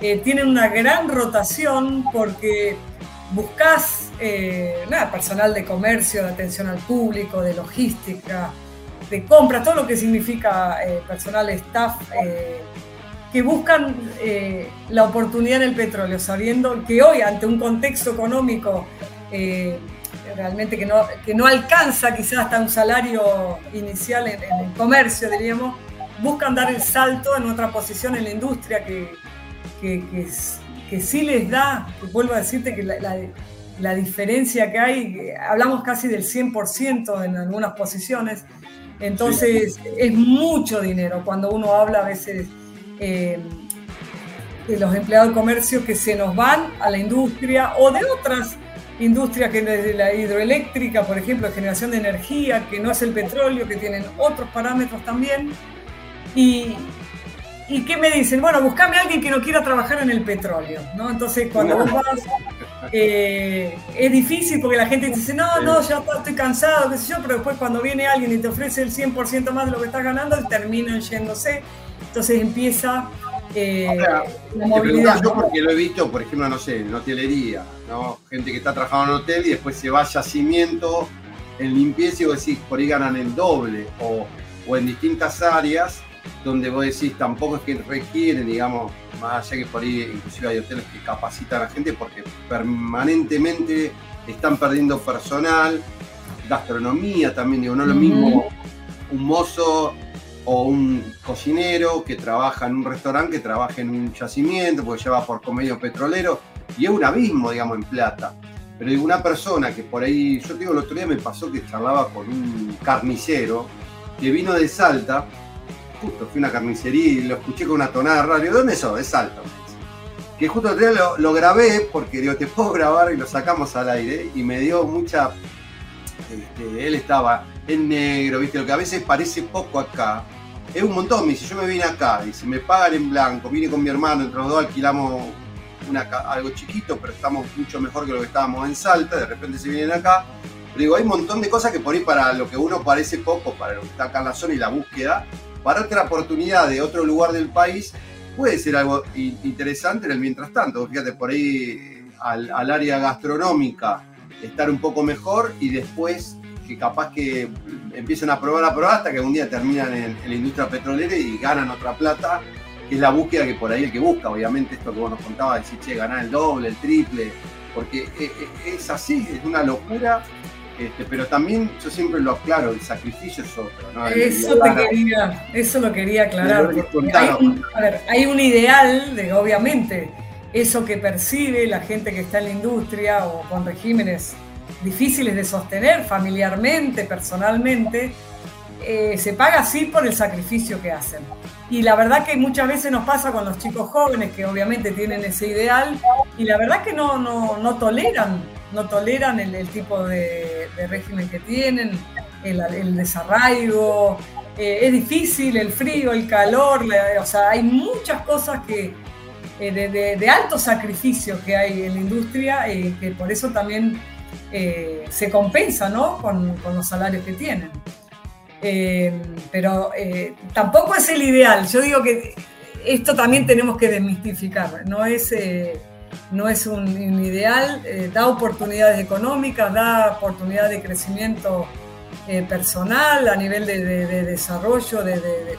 eh, tienen una gran rotación porque buscas eh, nada, personal de comercio, de atención al público, de logística, de compra, todo lo que significa personal staff que buscan eh, la oportunidad en el petróleo, sabiendo que hoy, ante un contexto económico eh, realmente que no, que no alcanza quizás hasta un salario inicial en, el comercio, diríamos, buscan dar el salto en otra posición en la industria que, que, que, sí les da, vuelvo a decirte que la, la, diferencia que hay, hablamos casi del 100% en algunas posiciones, entonces es mucho dinero cuando uno habla a veces eh, de los empleados de comercio que se nos van a la industria o de otras industrias que desde la hidroeléctrica, por ejemplo, generación de energía, que no es el petróleo, que tienen otros parámetros también. Y, ¿Y qué me dicen? Bueno, buscame a alguien que no quiera trabajar en el petróleo, ¿no? Entonces, cuando vos vas, eh, es difícil porque la gente dice, no, no, ya estoy cansado, qué sé yo, pero después cuando viene alguien y te ofrece el 100% más de lo que estás ganando, terminan yéndose. Entonces empieza eh, la movilidad. Yo porque lo he visto, por ejemplo, no sé, en hotelería, ¿no? Gente que está trabajando en hotel y después se va a yacimiento en limpieza y vos decís, por ahí ganan el doble, o, o en distintas áreas donde vos decís, tampoco es que requieren, digamos, más allá que por ahí inclusive hay hoteles que capacitan a la gente porque permanentemente están perdiendo personal, gastronomía también, digo, no es lo mismo un mozo o un cocinero que trabaja en un restaurante que trabaja en un yacimiento porque lleva por comedio petrolero y es un abismo, digamos, en plata. Pero digo, una persona que por ahí, yo te digo, el otro día me pasó que charlaba con un carnicero que vino de Salta, justo fui a una carnicería y lo escuché con una tonada rara, digo, ¿dónde sos? De Salta. Que justo día lo, grabé porque digo, te puedo grabar y lo sacamos al aire y me dio mucha... Este, él estaba en negro, ¿viste? Lo que a veces parece poco acá, es un montón. Me dice, yo me vine acá, si me pagan en blanco, vine con mi hermano, entre los dos alquilamos algo chiquito, pero estamos mucho mejor que lo que estábamos en Salta, de repente se vienen acá. Pero digo, hay un montón de cosas que por ahí para lo que uno parece poco, para lo que está acá en la zona y la búsqueda, para otra oportunidad de otro lugar del país, puede ser algo interesante en el mientras tanto. Fíjate, por ahí al, área gastronómica estar un poco mejor y después que capaz que empiecen a probar a probar hasta que un día terminan en, la industria petrolera y ganan otra plata, que es la búsqueda que por ahí el que busca, obviamente esto que vos nos contabas, decir, che, ganar el doble, el triple, porque e, e, es, así, es una locura, este, pero también yo siempre lo aclaro, el sacrificio es otro. ¿no? eso, te quería, eso lo quería aclarar. Hay un, a ver, hay un ideal de, obviamente, eso que percibe la gente que está en la industria o con regímenes difíciles de sostener familiarmente, personalmente, eh, se paga así por el sacrificio que hacen. Y la verdad que muchas veces nos pasa con los chicos jóvenes que obviamente tienen ese ideal y la verdad que no, no, toleran, no toleran el, tipo de, régimen que tienen, el, desarraigo, eh, es difícil, el frío, el calor, o sea, hay muchas cosas que, eh, de, alto sacrificio que hay en la industria, que por eso también eh, se compensa ¿no? con, los salarios que tienen. Eh, pero eh, tampoco es el ideal. Yo digo que esto también tenemos que desmistificar. No es, no es un, ideal, da oportunidades económicas, da oportunidad de crecimiento personal, a nivel de, desarrollo, desde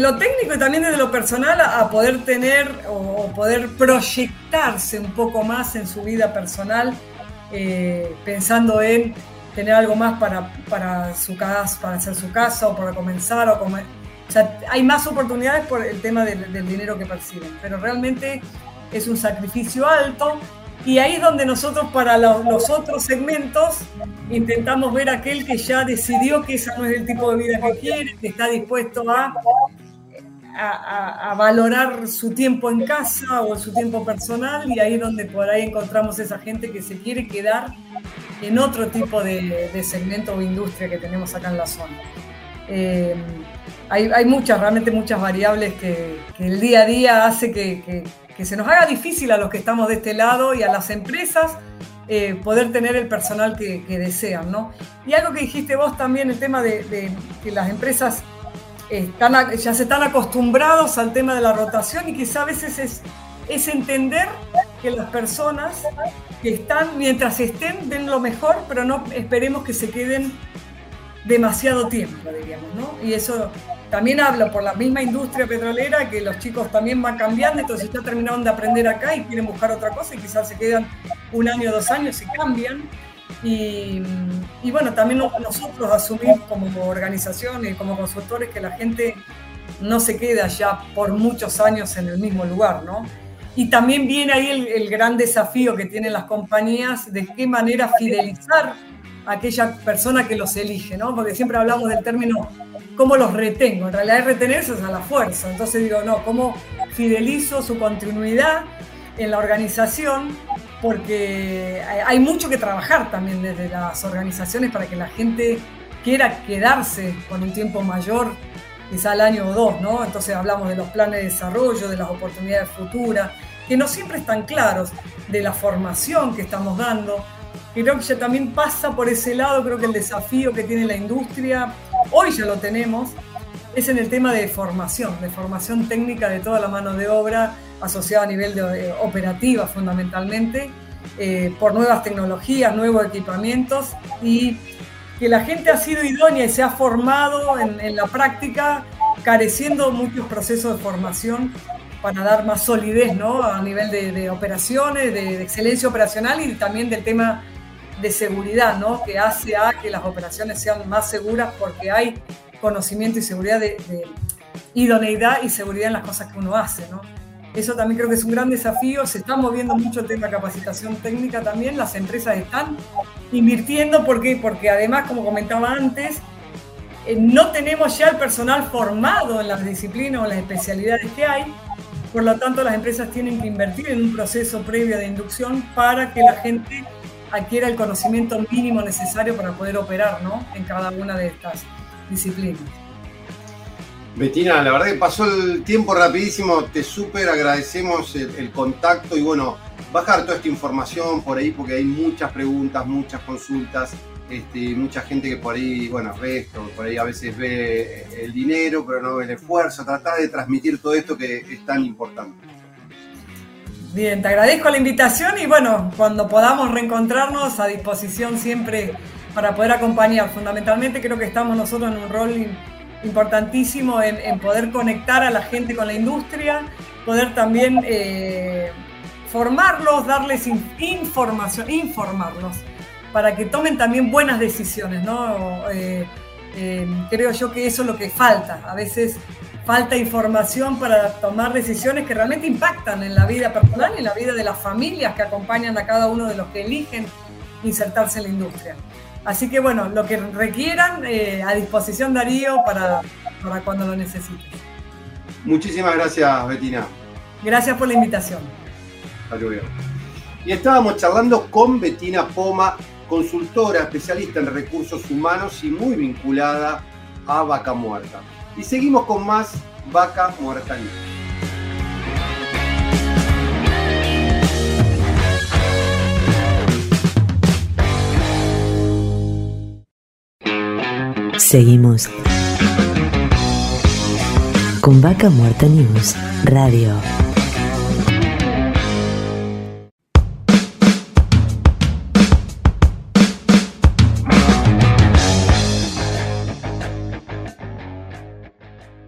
lo técnico y también desde lo personal a, poder tener o, poder proyectarse un poco más en su vida personal eh, pensando en tener algo más para, para, su casa, para hacer su casa o para comenzar o comer. Hay más oportunidades por el tema del, dinero que perciben, pero realmente es un sacrificio alto y ahí es donde nosotros para los, otros segmentos intentamos ver aquel que ya decidió que ese no es el tipo de vida que quiere, que está dispuesto a a, valorar su tiempo en casa o su tiempo personal y ahí es donde por ahí encontramos esa gente que se quiere quedar en otro tipo de, segmento o industria que tenemos acá en la zona. Eh, hay, muchas, realmente muchas variables que, el día a día hace que, se nos haga difícil a los que estamos de este lado y a las empresas eh, poder tener el personal que, desean. ¿no? Y algo que dijiste vos también, el tema de que las empresas ya se están acostumbrados al tema de la rotación y quizá a veces es, es entender que las personas que están, mientras estén, den lo mejor, pero no esperemos que se queden demasiado tiempo, diríamos, ¿no? Y eso también habla por la misma industria petrolera que los chicos también van cambiando, entonces ya terminaron de aprender acá y quieren buscar otra cosa y quizás se quedan un año, dos años y cambian. Y, bueno, también nosotros asumimos como organización y como consultores que la gente no se queda ya por muchos años en el mismo lugar, ¿no? Y también viene ahí el, gran desafío que tienen las compañías de qué manera fidelizar aquella persona que los elige, ¿no? Porque siempre hablamos del término cómo los retengo. En realidad es retenerse a la fuerza. Entonces digo, no, cómo fidelizo su continuidad en la organización porque hay mucho que trabajar también desde las organizaciones para que la gente quiera quedarse con un tiempo mayor, quizá al año o dos, ¿no? Entonces hablamos de los planes de desarrollo, de las oportunidades futuras, que no siempre están claros, de la formación que estamos dando. Creo que ya también pasa por ese lado, creo que el desafío que tiene la industria, hoy ya lo tenemos, es en el tema de formación, de formación técnica de toda la mano de obra, asociado a nivel de, operativa fundamentalmente, eh, por nuevas tecnologías, nuevos equipamientos y que la gente ha sido idónea y se ha formado en, la práctica careciendo muchos procesos de formación para dar más solidez ¿no? a nivel de, operaciones, de, excelencia operacional y también del tema de seguridad, ¿no? que hace a que las operaciones sean más seguras porque hay conocimiento y seguridad de, idoneidad y seguridad en las cosas que uno hace. ¿no? Eso también creo que es un gran desafío. Se está moviendo mucho el tema capacitación técnica también. Las empresas están invirtiendo. ¿Por qué? Porque además, como comentaba antes, eh, no tenemos ya el personal formado en las disciplinas o las especialidades que hay. Por lo tanto, las empresas tienen que invertir en un proceso previo de inducción para que la gente adquiera el conocimiento mínimo necesario para poder operar ¿no? en cada una de estas disciplinas. Betina, la verdad que pasó el tiempo rapidísimo, te súper agradecemos el, contacto y bueno, bajar toda esta información por ahí porque hay muchas preguntas, muchas consultas, este, mucha gente que por ahí, bueno, ve esto, por ahí a veces ve el dinero, pero no ve el esfuerzo, tratar de transmitir todo esto que es tan importante. Bien, te agradezco la invitación y bueno, cuando podamos reencontrarnos a disposición siempre para poder acompañar. Fundamentalmente creo que estamos nosotros en un rol importantísimo en, poder conectar a la gente con la industria, poder también eh, formarlos, darles información, informarlos, para que tomen también buenas decisiones, ¿no? Eh, eh, creo yo que eso es lo que falta. A veces falta información para tomar decisiones que realmente impactan en la vida personal y en la vida de las familias que acompañan a cada uno de los que eligen insertarse en la industria. Así que bueno, lo que requieran, eh, a disposición Darío para, para cuando lo necesiten. Muchísimas gracias, Betina. Gracias por la invitación. Y estábamos charlando con Betina Poma, consultora, especialista en recursos humanos y muy vinculada a Vaca Muerta. Y seguimos con más Vaca Muerta Seguimos con Vaca Muerta News Radio.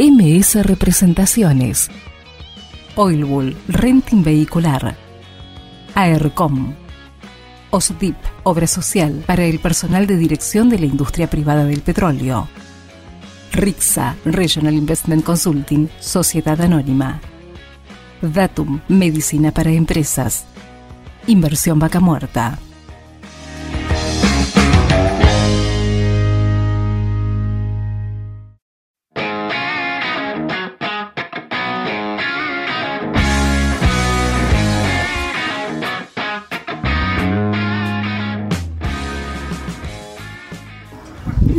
MS Representaciones, Oilbull Renting Vehicular, AERCOM, OSDIP, Obra Social para el personal de dirección de la industria privada del petróleo, RIXA, Regional Investment Consulting, Sociedad Anónima, Datum, Medicina para Empresas, Inversión Vaca Muerta.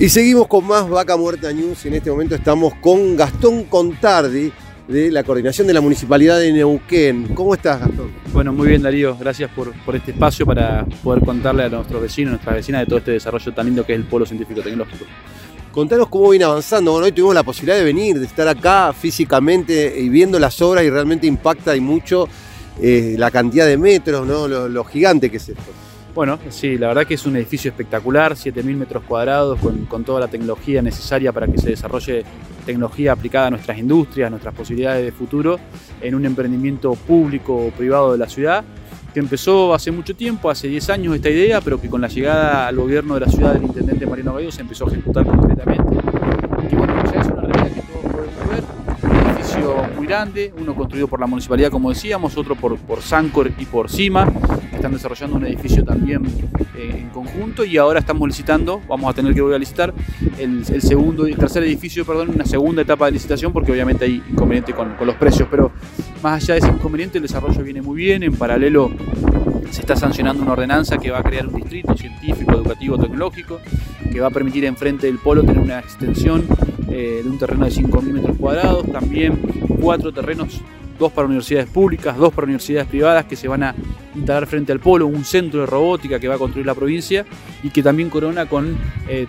Y seguimos con más Vaca Muerta News. En este momento estamos con Gastón Contardi de la coordinación de la Municipalidad de Neuquén. ¿Cómo estás, Gastón? Bueno, muy bien, Darío. Gracias por, este espacio para poder contarle a nuestros vecinos, a nuestras vecinas de todo este desarrollo tan lindo que es el Polo Científico Tecnológico. Contanos cómo viene avanzando. Bueno, hoy tuvimos la posibilidad de venir, de estar acá físicamente y viendo las obras y realmente impacta y mucho eh, la cantidad de metros, ¿no? lo gigante que es esto. Bueno, sí, la verdad que es un edificio espectacular, 7.000 metros cuadrados, con, toda la tecnología necesaria para que se desarrolle tecnología aplicada a nuestras industrias, nuestras posibilidades de futuro, en un emprendimiento público o privado de la ciudad, que empezó hace mucho tiempo, hace 10 años esta idea, pero que con la llegada al gobierno de la ciudad del intendente Mariano Gallo se empezó a ejecutar concretamente. Y bueno, ya es una realidad que todos podemos ver, un edificio muy grande, uno construido por la municipalidad, como decíamos, otro por, por Sancor y por CIMA, están desarrollando un edificio también eh, en conjunto y ahora estamos licitando, vamos a tener que volver a licitar el, segundo y tercer edificio, perdón, una segunda etapa de licitación porque obviamente hay inconveniente con, con los precios, pero más allá de ese inconveniente el desarrollo viene muy bien, en paralelo se está sancionando una ordenanza que va a crear un distrito científico, educativo, tecnológico, que va a permitir enfrente del polo tener una extensión eh, de un terreno de 5.000 metros cuadrados, también cuatro terrenos dos para universidades públicas, dos para universidades privadas que se van a instalar frente al polo, un centro de robótica que va a construir la provincia y que también corona con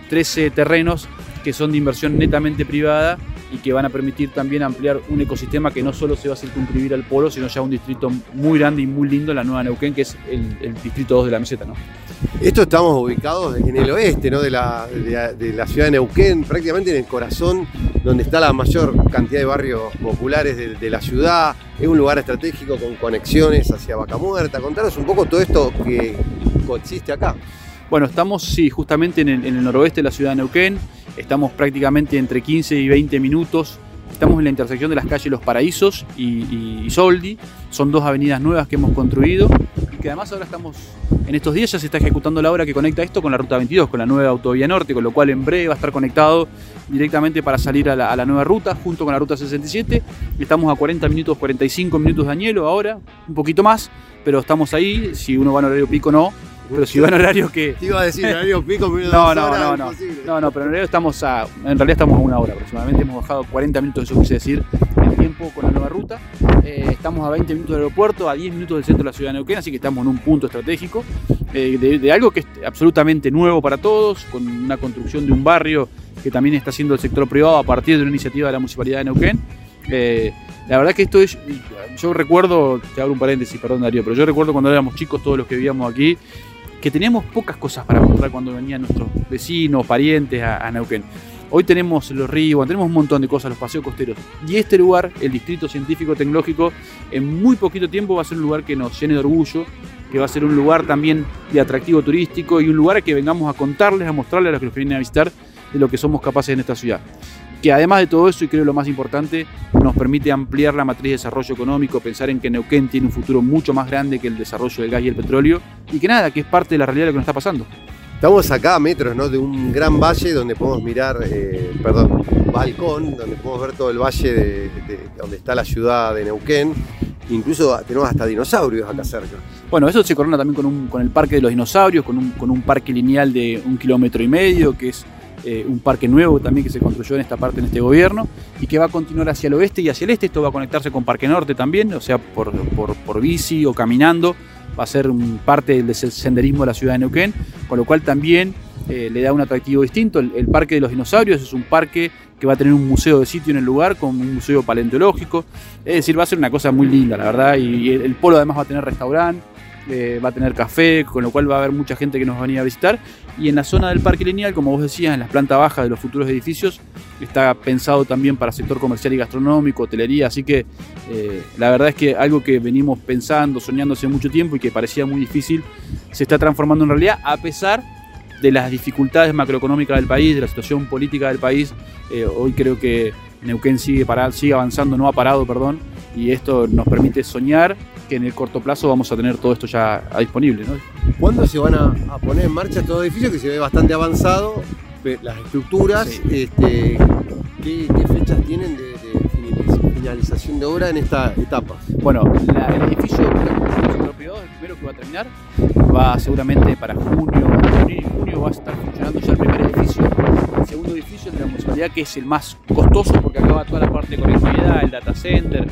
13 terrenos que son de inversión netamente privada y que van a permitir también ampliar un ecosistema que no solo se va a circunscribir al polo, sino ya un distrito muy grande y muy lindo, la nueva Neuquén, que es el, distrito 2 de la meseta. ¿no? Esto estamos ubicados en el oeste ¿no? de, la, ciudad de Neuquén, prácticamente en el corazón donde está la mayor cantidad de barrios populares de, la ciudad. Es un lugar estratégico con conexiones hacia Vaca Muerta. Contanos un poco todo esto que coexiste acá. Bueno, estamos, sí, justamente en el, noroeste de la ciudad de Neuquén. Estamos prácticamente entre 15 y 20 minutos. Estamos en la intersección de las calles Los Paraísos y, Soldi. Son dos avenidas nuevas que hemos construido y que además ahora estamos, en estos días ya se está ejecutando la obra que conecta esto con la Ruta 22, con la nueva autovía norte, con lo cual en breve va a estar conectado directamente para salir a la, nueva ruta junto con la Ruta 67. Estamos a 40 minutos, 45 minutos de Añelo ahora, un poquito más, pero estamos ahí. Si uno va en horario pico no, pero si va en horario que. Te iba a decir horario pico, no, no, no, no, no, no, pero en horario estamos a. En realidad estamos a una hora aproximadamente. Hemos bajado 40 minutos, eso quise decir, el tiempo con la nueva ruta. Eh, estamos a 20 minutos del aeropuerto, a 10 minutos del centro de la ciudad de Neuquén, así que estamos en un punto estratégico eh, de, algo que es absolutamente nuevo para todos, con una construcción de un barrio que también está haciendo el sector privado a partir de una iniciativa de la municipalidad de Neuquén. Eh, la verdad que esto es, yo recuerdo, te abro un paréntesis, perdón Darío, pero yo recuerdo cuando éramos chicos todos los que vivíamos aquí, que teníamos pocas cosas para mostrar cuando venían nuestros vecinos, parientes a, Neuquén. Hoy tenemos los ríos, tenemos un montón de cosas, los paseos costeros. Y este lugar, el Distrito Científico Tecnológico, en muy poquito tiempo va a ser un lugar que nos llene de orgullo, que va a ser un lugar también de atractivo turístico y un lugar a que vengamos a contarles, a mostrarles a los que nos vienen a visitar de lo que somos capaces en esta ciudad que además de todo eso, y creo lo más importante, nos permite ampliar la matriz de desarrollo económico, pensar en que Neuquén tiene un futuro mucho más grande que el desarrollo del gas y el petróleo, y que nada, que es parte de la realidad de lo que nos está pasando. Estamos acá a metros ¿no? de un gran valle donde podemos mirar, eh, perdón, balcón, donde podemos ver todo el valle de, donde está la ciudad de Neuquén. Incluso tenemos hasta dinosaurios acá cerca. Bueno, eso se corona también con, con el parque de los dinosaurios, con un, con un parque lineal de un kilómetro y medio, que es eh, un parque nuevo también que se construyó en esta parte, en este gobierno, y que va a continuar hacia el oeste y hacia el este. Esto va a conectarse con Parque Norte también, o sea, por, por, bici o caminando. Va a ser parte del senderismo de la ciudad de Neuquén, con lo cual también eh, le da un atractivo distinto. El, Parque de los Dinosaurios es un parque que va a tener un museo de sitio en el lugar, con un museo paleontológico. Es decir, va a ser una cosa muy linda, la verdad. Y, el polo además va a tener restaurante eh, va a tener café, con lo cual va a haber mucha gente que nos va a venir a visitar. Y en la zona del Parque Lineal, como vos decías, en la planta baja de los futuros edificios, está pensado también para sector comercial y gastronómico, hotelería, así que eh, la verdad es que algo que venimos pensando, soñando hace mucho tiempo y que parecía muy difícil, se está transformando en realidad a pesar de las dificultades macroeconómicas del país, de la situación política del país. Eh, hoy creo que Neuquén sigue, sigue avanzando, no ha parado, perdón, y esto nos permite soñar que en el corto plazo vamos a tener todo esto ya disponible. ¿no? ¿Cuándo se van a, poner en marcha todo edificio que se ve bastante avanzado? Las estructuras, este, ¿qué, fechas tienen de, finalización de obra en esta etapa? Bueno, el edificio privado el primero que va a terminar, va seguramente para junio, junio va a estar funcionando ya el primer edificio. El segundo edificio, de la municipalidad, que es el más costoso porque acaba toda la parte de conectividad, el data center,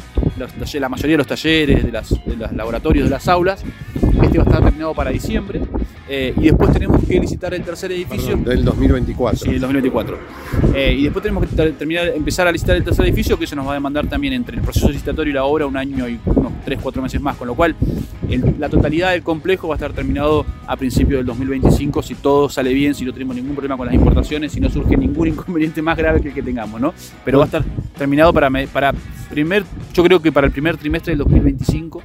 la mayoría de los talleres, de, los laboratorios, de las aulas. Este va a estar terminado para diciembre. Eh, y después tenemos que licitar el tercer edificio. del 2024. Sí, del 2024. Eh, y después tenemos que terminar, empezar a licitar el tercer edificio, que eso nos va a demandar también entre el proceso licitatorio y la obra un año y unos 3-4 meses más. Con lo cual, la totalidad del complejo va a estar terminado a principios del 2025 si todo sale bien, si no tenemos ningún problema con las importaciones, si no surge ningún inconveniente más grave que el que tengamos, ¿no? Pero va a estar terminado para, para primer, yo creo que para el primer trimestre del 2025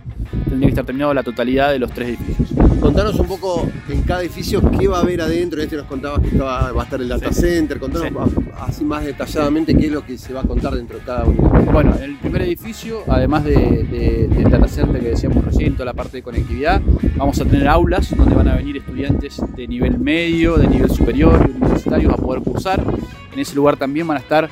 tendría que estar terminado la totalidad de los tres edificios. Contanos un poco en cada edificio qué va a haber adentro. En este nos contabas que va a estar el data center. Contanos así más detalladamente qué es lo que se va a contar dentro de cada uno. Bueno, en el primer edificio, además de, del data center que decíamos recién, toda la parte de conectividad, vamos a tener aulas donde van a venir estudiantes de nivel medio, de nivel superior y universitarios a poder cursar. En ese lugar también van a estar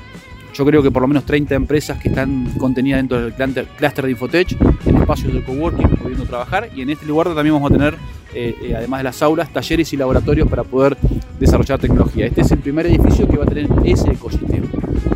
yo creo que por lo menos 30 empresas que están contenidas dentro del clúster de Infotech, en espacios de coworking, pudiendo trabajar. Y en este lugar también vamos a tener, eh, eh, además de las aulas, talleres y laboratorios para poder desarrollar tecnología. Este es el primer edificio que va a tener ese ecosistema.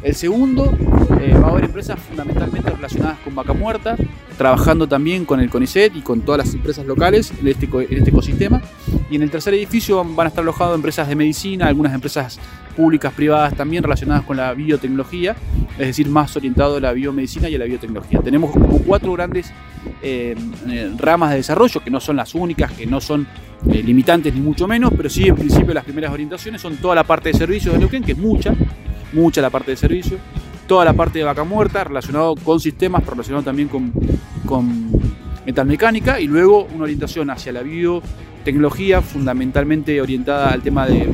El segundo eh, va a haber empresas fundamentalmente relacionadas con vaca muerta, trabajando también con el CONICET y con todas las empresas locales en este, en este ecosistema. Y en el tercer edificio van a estar alojadas empresas de medicina, algunas empresas públicas, privadas también relacionadas con la biotecnología, es decir, más orientado a la biomedicina y a la biotecnología. Tenemos como cuatro grandes eh, eh, ramas de desarrollo, que no son las únicas, que no son limitantes ni mucho menos, pero sí en principio las primeras orientaciones son toda la parte de servicios de Neuquén, que es mucha, mucha la parte de servicio, toda la parte de vaca muerta relacionado con sistemas, relacionado también con, con metalmecánica, y luego una orientación hacia la biotecnología, fundamentalmente orientada al tema de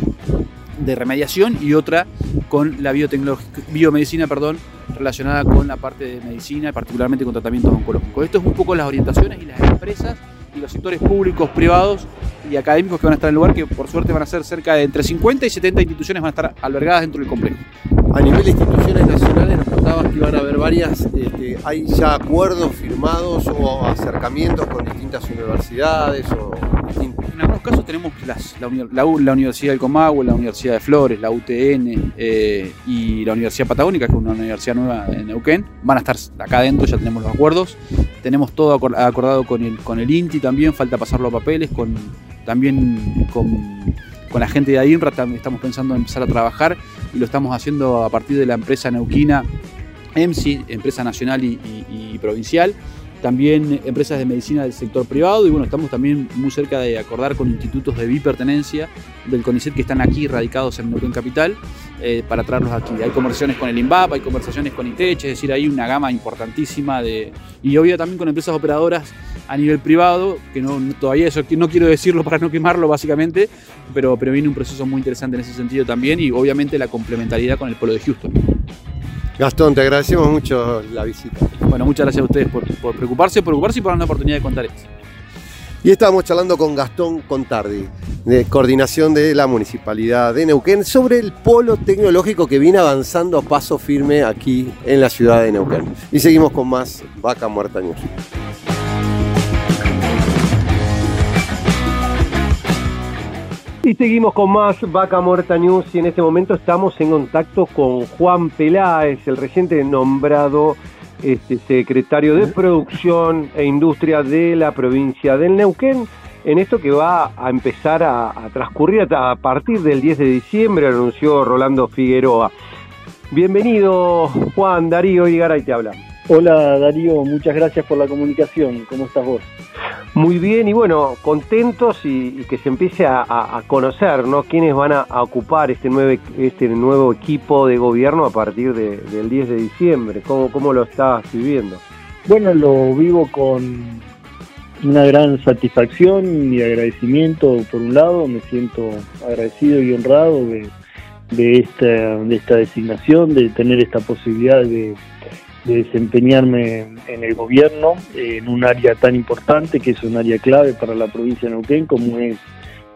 de remediación y otra con la biomedicina perdón, relacionada con la parte de medicina, particularmente con tratamientos oncológicos. Esto es un poco las orientaciones y las empresas y los sectores públicos, privados y académicos que van a estar en el lugar, que por suerte van a ser cerca de entre 50 y 70 instituciones van a estar albergadas dentro del complejo. A nivel de instituciones nacionales nos contabas que iban a haber varias, este, ¿hay ya acuerdos firmados o acercamientos con distintas universidades o algunos casos tenemos la, Universidad del Comahue, la Universidad de Flores, la UTN eh, y la Universidad Patagónica, que es una universidad nueva en Neuquén. Van a estar acá adentro, ya tenemos los acuerdos. Tenemos todo acordado con el, INTI también, falta pasarlo a papeles, también con, la gente de AINRA estamos pensando en empezar a trabajar y lo estamos haciendo a partir de la empresa neuquina EMSI, empresa nacional y provincial también empresas de medicina del sector privado y bueno, estamos también muy cerca de acordar con institutos de bipertenencia del CONICET que están aquí radicados en Neuquén Capital eh, para traerlos aquí. Hay conversaciones con el INVAP, hay conversaciones con ITECH, es decir, hay una gama importantísima de... y obvio también con empresas operadoras a nivel privado, que no, todavía eso no quiero decirlo para no quemarlo básicamente, pero, pero viene un proceso muy interesante en ese sentido también y obviamente la complementariedad con el polo de Houston. Gastón, te agradecemos mucho la visita. Bueno, muchas gracias a ustedes por, preocuparse, preocuparse y por dar una oportunidad de contar esto. Y estábamos charlando con Gastón Contardi, de coordinación de la Municipalidad de Neuquén, sobre el polo tecnológico que viene avanzando a paso firme aquí en la ciudad de Neuquén. Y seguimos con más Vaca Muerta News. Y seguimos con más Vaca Muerta News y en este momento estamos en contacto con Juan Peláez, el reciente nombrado este, secretario de Producción e Industria de la provincia del Neuquén, en esto que va a empezar a, transcurrir a, partir del 10 de diciembre, anunció Rolando Figueroa. Bienvenido Juan, Darío y te habla. Hola Darío, muchas gracias por la comunicación. ¿Cómo estás vos? Muy bien y bueno, contentos y, que se empiece a, conocer, ¿no? Quiénes van a, ocupar este nuevo, este nuevo equipo de gobierno a partir del 10 de diciembre. ¿Cómo, ¿Cómo lo estás viviendo? Bueno, lo vivo con una gran satisfacción y agradecimiento por un lado. Me siento agradecido y honrado de, de, esta, de esta designación, de tener esta posibilidad de de desempeñarme en el gobierno en un área tan importante que es un área clave para la provincia de Neuquén como es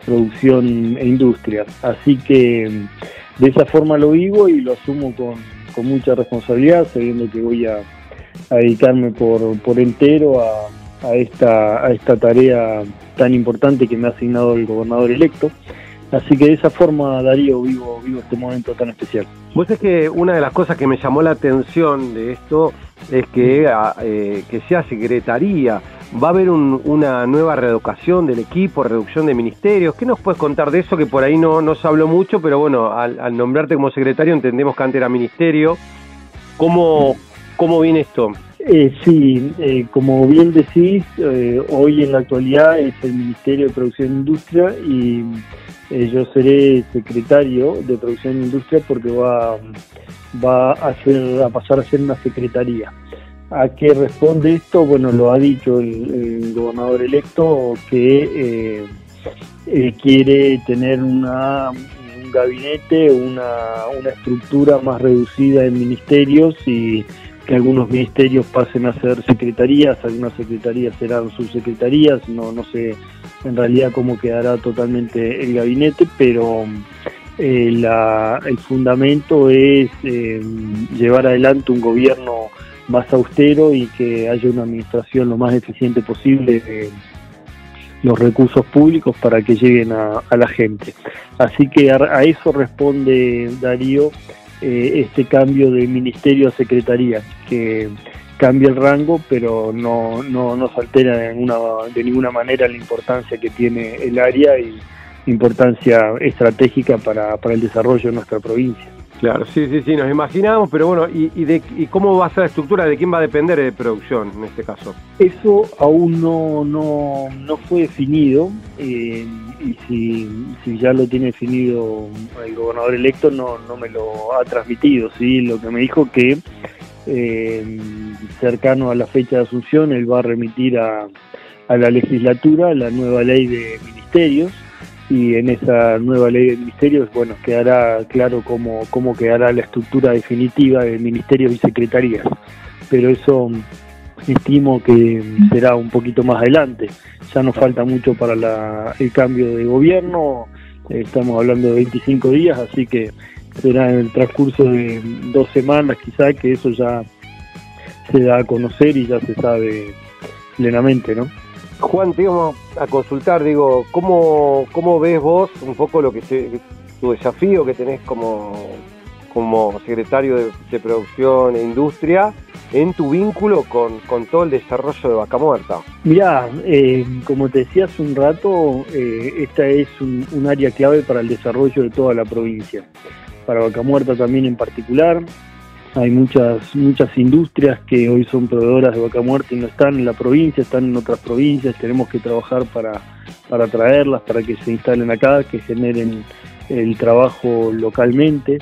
producción e industria. Así que de esa forma lo vivo y lo asumo con, mucha responsabilidad, sabiendo que voy a, dedicarme por, por entero a, a, esta, a esta tarea tan importante que me ha asignado el gobernador electo. Así que de esa forma, Darío, vivo, vivo este momento tan especial. Vos es que una de las cosas que me llamó la atención de esto es que, ah, eh, que sea secretaría. Va a haber una nueva reeducación del equipo, reducción de ministerios. ¿Qué nos puedes contar de eso? Que por ahí no, no se habló mucho, pero bueno, al, nombrarte como secretario entendemos que antes era ministerio. ¿Cómo, cómo viene esto? Eh, sí, eh, como bien decís, eh, hoy en la actualidad es el Ministerio de Producción e Industria y eh, yo seré secretario de Producción e Industria porque va, va a, ser, a pasar a ser una secretaría. ¿A qué responde esto? Bueno, lo ha dicho el, gobernador electo que eh, quiere tener una, un gabinete, una, una estructura más reducida en ministerios y que algunos ministerios pasen a ser secretarías, algunas secretarías serán subsecretarías, no, no sé en realidad cómo quedará totalmente el gabinete, pero eh, el fundamento es eh, llevar adelante un gobierno más austero y que haya una administración lo más eficiente posible los recursos públicos para que lleguen a, la gente. Así que a, eso responde Darío eh, este cambio de ministerio a secretaría, que cambia el rango, pero no, no nos altera de ninguna, de ninguna manera la importancia que tiene el área y importancia estratégica para, para el desarrollo de nuestra provincia. Claro, sí, sí, sí, nos imaginamos, pero bueno, ¿y, de, ¿y cómo va a ser la estructura? ¿De quién va a depender de producción en este caso? Eso aún no, no, no fue definido eh, y si, si, ya lo tiene definido el gobernador electo no, no me lo ha transmitido, ¿sí? Lo que me dijo que eh, cercano a la fecha de asunción él va a remitir a, a la legislatura la nueva ley de ministerios y en esa nueva ley de ministerios, bueno, quedará claro cómo, cómo quedará la estructura definitiva de ministerios y secretarías. Pero eso estimo que será un poquito más adelante. Ya nos falta mucho para el cambio de gobierno, estamos hablando de 25 días, así que será en el transcurso de dos semanas quizá que eso ya se da a conocer y ya se sabe plenamente, ¿no? Juan, te íbamos a consultar, digo, ¿cómo, cómo ves vos un poco lo que tu desafío que tenés como, como secretario de, Producción e Industria en tu vínculo con, todo el desarrollo de Vaca Muerta? Mirá, eh, como te decía hace un rato, eh, esta es un, un área clave para el desarrollo de toda la provincia, para Vaca Muerta también en particular, hay muchas muchas industrias que hoy son proveedoras de vaca muerta y no están en la provincia, están en otras provincias. Tenemos que trabajar para, para traerlas, para que se instalen acá, que generen el trabajo localmente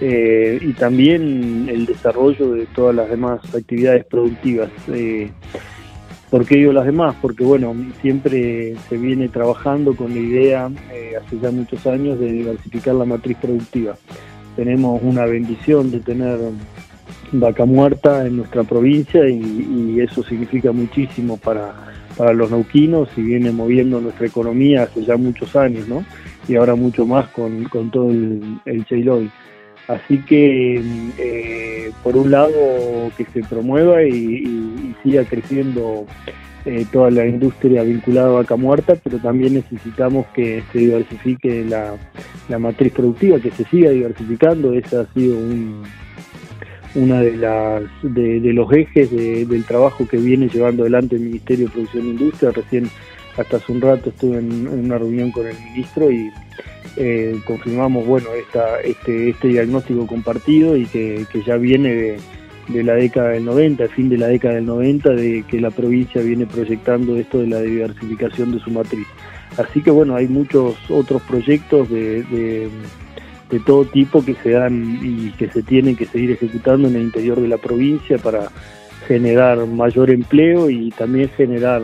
eh, y también el desarrollo de todas las demás actividades productivas. Eh, ¿Por qué digo las demás? Porque bueno, siempre se viene trabajando con la idea, eh, hace ya muchos años, de diversificar la matriz productiva tenemos una bendición de tener vaca muerta en nuestra provincia y, eso significa muchísimo para, para los nauquinos y viene moviendo nuestra economía hace ya muchos años, ¿no? Y ahora mucho más con, todo el, el Así que, eh, por un lado, que se promueva y siga creciendo eh, toda la industria vinculada a vaca muerta, pero también necesitamos que se diversifique la, matriz productiva, que se siga diversificando. Ese ha sido un, una de de, los ejes del trabajo que viene llevando adelante el Ministerio de Producción e Industria. Recién, hasta hace un rato, estuve en, una reunión con el ministro y eh, confirmamos bueno esta, este, este diagnóstico compartido y que ya viene de de la década del 90, fin de la década del 90, de que la provincia viene proyectando esto de la diversificación de su matriz. Así que bueno, hay muchos otros proyectos de, de, todo tipo que se dan y que se tienen que seguir ejecutando en el interior de la provincia para generar mayor empleo y también generar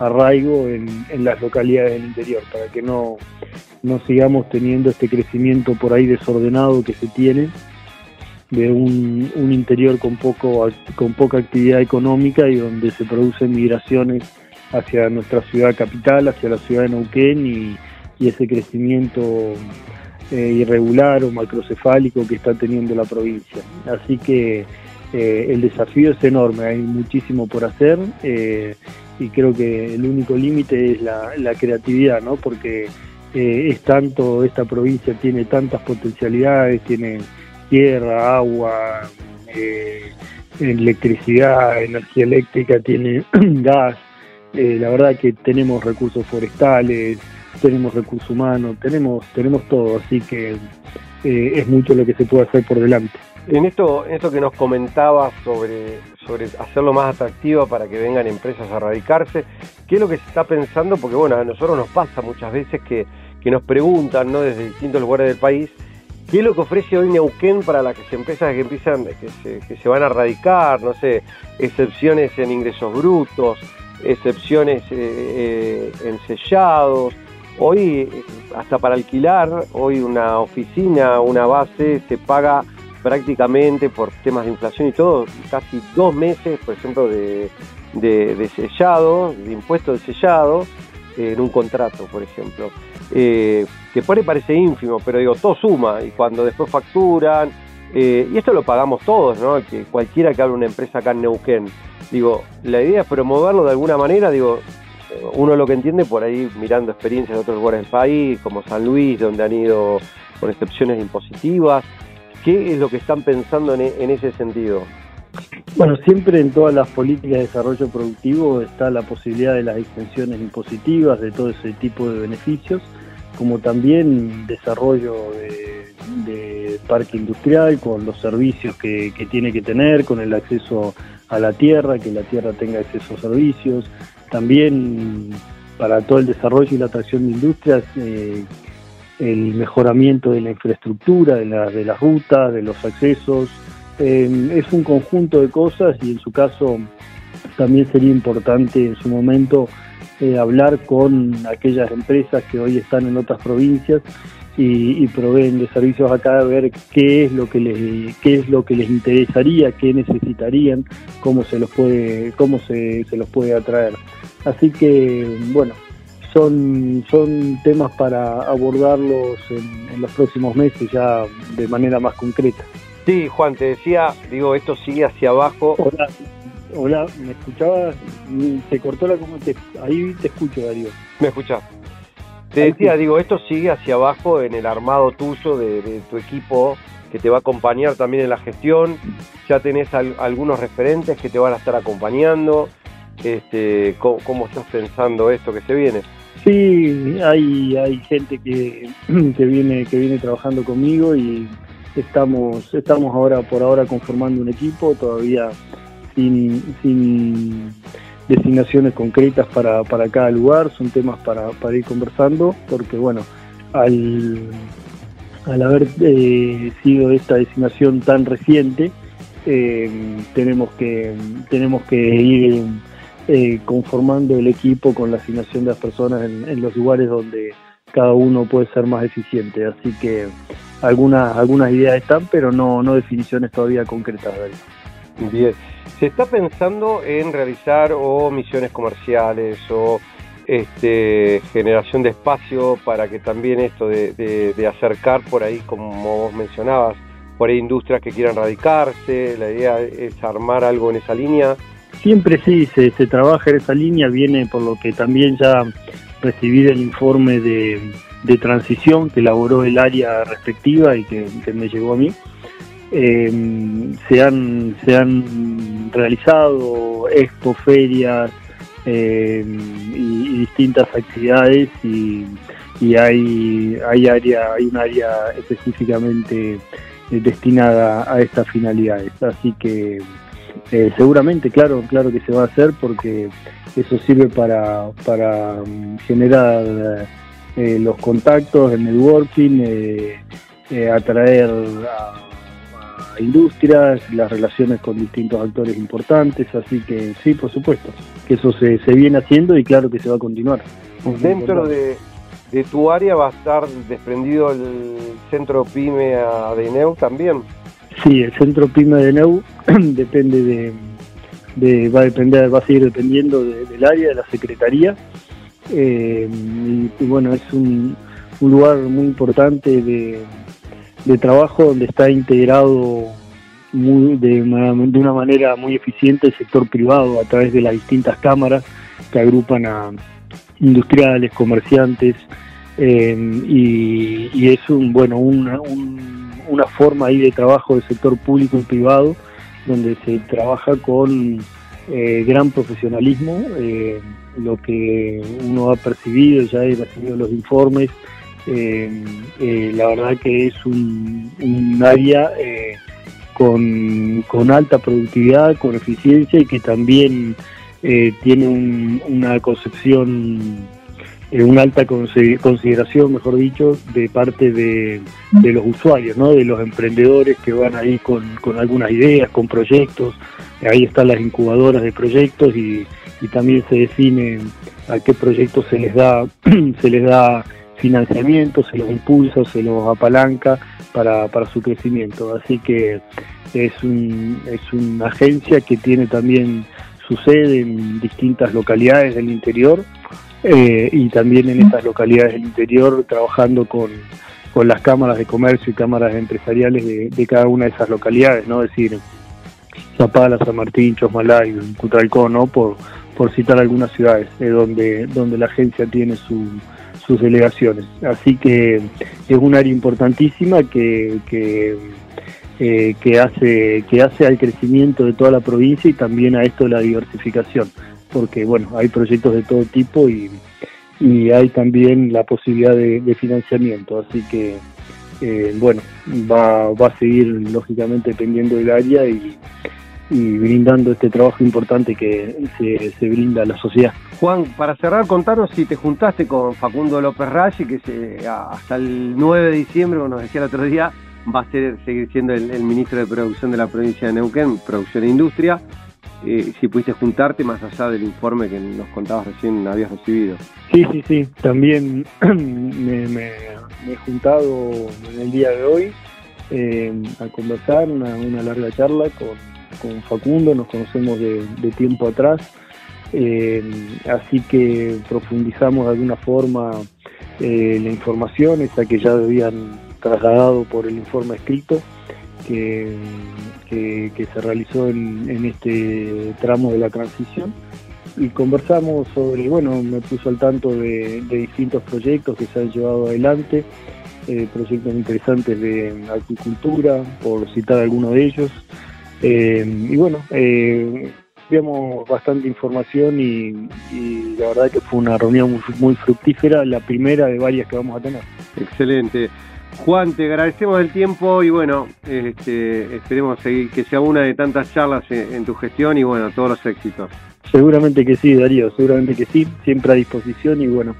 arraigo en, en las localidades del interior, para que no, no sigamos teniendo este crecimiento por ahí desordenado que se tiene de un, interior con, poco, con poca actividad económica y donde se producen migraciones hacia nuestra ciudad capital, hacia la ciudad de Neuquén y, ese crecimiento eh, irregular o macrocefálico que está teniendo la provincia. Así que eh, el desafío es enorme, hay muchísimo por hacer eh, y creo que el único límite es la, la, creatividad, ¿no? porque es tanto, esta provincia tiene tantas potencialidades, tiene tierra, agua, eh, electricidad, energía eléctrica, tiene gas. Eh, la verdad que tenemos recursos forestales, tenemos recursos humanos, tenemos, tenemos todo, así que eh, es mucho lo que se puede hacer por delante. En esto, esto que nos comentabas sobre, sobre hacerlo más atractivo para que vengan empresas a radicarse, ¿qué es lo que se está pensando? Porque bueno, a nosotros nos pasa muchas veces que, que nos preguntan ¿no? desde distintos lugares del país ¿Qué es lo que ofrece hoy Neuquén para las empresas que empiezan, que se, van a radicar? No sé, excepciones en ingresos brutos, excepciones eh, eh, en sellados. Hoy, hasta para alquilar, hoy una oficina, una base, se paga prácticamente por temas de inflación y todo, casi dos meses, por ejemplo, de, de sellado, de impuesto de sellado, en un contrato, por ejemplo. Eh, que puede parece ínfimo, pero digo, todo suma y cuando después facturan, eh, y esto lo pagamos todos, ¿no? Que cualquiera que hable una empresa acá en Neuquén, digo, la idea es promoverlo de alguna manera, digo, uno lo que entiende por ahí mirando experiencias de otros lugares del país, como San Luis, donde han ido con excepciones impositivas. ¿Qué es lo que están pensando en, en ese sentido? Bueno, siempre en todas las políticas de desarrollo productivo está la posibilidad de las extensiones impositivas, de todo ese tipo de beneficios, como también desarrollo de, parque industrial con los servicios que, tiene que tener, con el acceso a la tierra, que la tierra tenga acceso a servicios, también para todo el desarrollo y la atracción de industrias, eh, el mejoramiento de la infraestructura, de, de las rutas, de los accesos, eh, es un conjunto de cosas y en su caso también sería importante en su momento eh, hablar con aquellas empresas que hoy están en otras provincias y, proveen de servicios acá, a ver qué es lo que les qué es lo que les interesaría, qué necesitarían, cómo se los puede cómo se, se los puede atraer. Así que bueno, son, son temas para abordarlos en los próximos meses ya de manera más concreta. Sí, Juan, te decía, digo, esto sigue hacia abajo. Hola, hola, ¿me escuchabas? Se cortó la comunicación. Ahí te escucho, Darío. ¿Me escuchás? Te decía, digo, esto sigue hacia abajo en el armado tuyo de, tu equipo que te va a acompañar también en la gestión. Ya tenés algunos referentes que te van a estar acompañando. Este, ¿cómo, estás pensando esto que se viene? Sí, hay, hay gente que, que, viene, que viene trabajando conmigo y Estamos, estamos ahora por ahora conformando un equipo, todavía sin, designaciones concretas para, para cada lugar, son temas para, para ir conversando, porque bueno, al, al haber eh, sido esta designación tan reciente, eh, tenemos que tenemos que ir eh, conformando el equipo con la asignación de las personas en, los lugares donde cada uno puede ser más eficiente. Así que algunas, algunas ideas están, pero no, no definiciones todavía concretas. Bien. ¿Se está pensando en realizar o misiones comerciales o este, generación de espacio para que también esto de, acercar por ahí, como vos mencionabas, por ahí industrias que quieran radicarse? La idea es armar algo en esa línea. Siempre sí, se, trabaja en esa línea, viene por lo que también ya recibí el informe de transición que elaboró el área respectiva y que, me llegó a mí. Em, se, han, se han realizado expo, ferias em, y, distintas actividades y, hay, hay, área, hay un área específicamente destinada a estas finalidades. Así que eh, seguramente, claro, claro que se va a hacer porque eso sirve para, para mm, generar eh, los contactos, el networking, eh, eh, atraer a, industrias, las relaciones con distintos actores importantes, así que sí, por supuesto, que eso se, se viene haciendo y claro que se va a continuar. Dentro de, tu área va a estar desprendido el centro PYME de Neu también. Sí, el centro PYME de Neu depende de, va a depender, va a seguir dependiendo del área, de la secretaría. Eh, y, bueno, es un, lugar muy importante de, trabajo donde está integrado muy, de, una, manera muy eficiente el sector privado a través de las distintas cámaras que agrupan a industriales, comerciantes, eh, y, es un, bueno, una, una forma ahí de trabajo del sector público y privado donde se trabaja con eh, gran profesionalismo. Eh, lo que uno ha percibido, ya he recibido los informes, eh, la verdad que es un, área con, alta productividad, con eficiencia y que también tiene una concepción, una alta consideración, mejor dicho, de parte de, los usuarios, ¿no? de los emprendedores que van ahí con, con algunas ideas, con proyectos, ahí están las incubadoras de proyectos y, también se define a qué proyectos se les da se les da financiamiento, se los impulsa, se los apalanca para, su crecimiento. Así que es, es una agencia que tiene también su sede en distintas localidades del interior eh, y también en esas localidades del interior trabajando con, las cámaras de comercio y cámaras empresariales de, cada una de esas localidades, ¿no? Es decir, Zapala, San Martín, Chosmalay, Cutralcó, ¿no? Por, por citar algunas ciudades donde, donde la agencia tiene sus delegaciones. Así que es un área importantísima que, que, que, hace, que hace al crecimiento de toda la provincia y también a esto de la diversificación, porque bueno, hay proyectos de todo tipo y, y hay también la posibilidad de, financiamiento, así que eh, bueno, va, va a seguir lógicamente dependiendo del área y, y brindando este trabajo importante que se, brinda a la sociedad. Juan, para cerrar, contanos si te juntaste con Facundo López Rashi, que se, hasta el 9 de diciembre, como nos decía el otro día, va a ser, seguir siendo el, ministro de Producción de la provincia de Neuquén, Producción e Industria. Eh, si pudiste juntarte más allá del informe que nos contabas recién habías recibido. Sí, sí, sí, también me, he juntado en el día de hoy eh, a conversar, una, una larga charla con con Facundo, nos conocemos de, tiempo atrás, eh, así que profundizamos de alguna forma la información, esa que ya habían trasladado por el informe escrito que, se realizó en, este tramo de la transición y conversamos sobre, bueno, me puso al tanto de, distintos proyectos que se han llevado adelante, eh, proyectos interesantes de agricultura, por citar algunos de ellos, eh, y bueno, eh, bastante información y, la verdad que fue una reunión muy, fructífera, la primera de varias que vamos a tener. Excelente. Juan, te agradecemos el tiempo y bueno, este, esperemos seguir, que sea una de tantas charlas en, tu gestión y bueno, todos los éxitos. Seguramente que sí, Darío, seguramente que sí, siempre a disposición y bueno,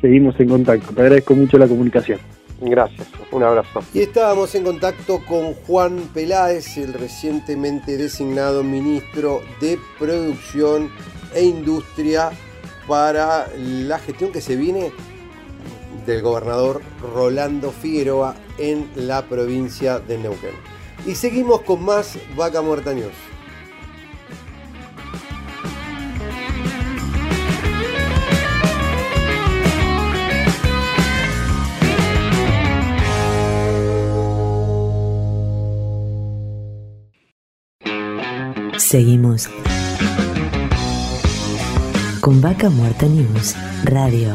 seguimos en contacto. Te agradezco mucho la comunicación. Gracias, un abrazo. Y estábamos en contacto con Juan Peláez, el recientemente designado ministro de Producción e Industria para la gestión que se viene del gobernador Rolando Figueroa en la provincia de Neuquén. Y seguimos con más Vaca Muerta News. Seguimos con Vaca Muerta News Radio.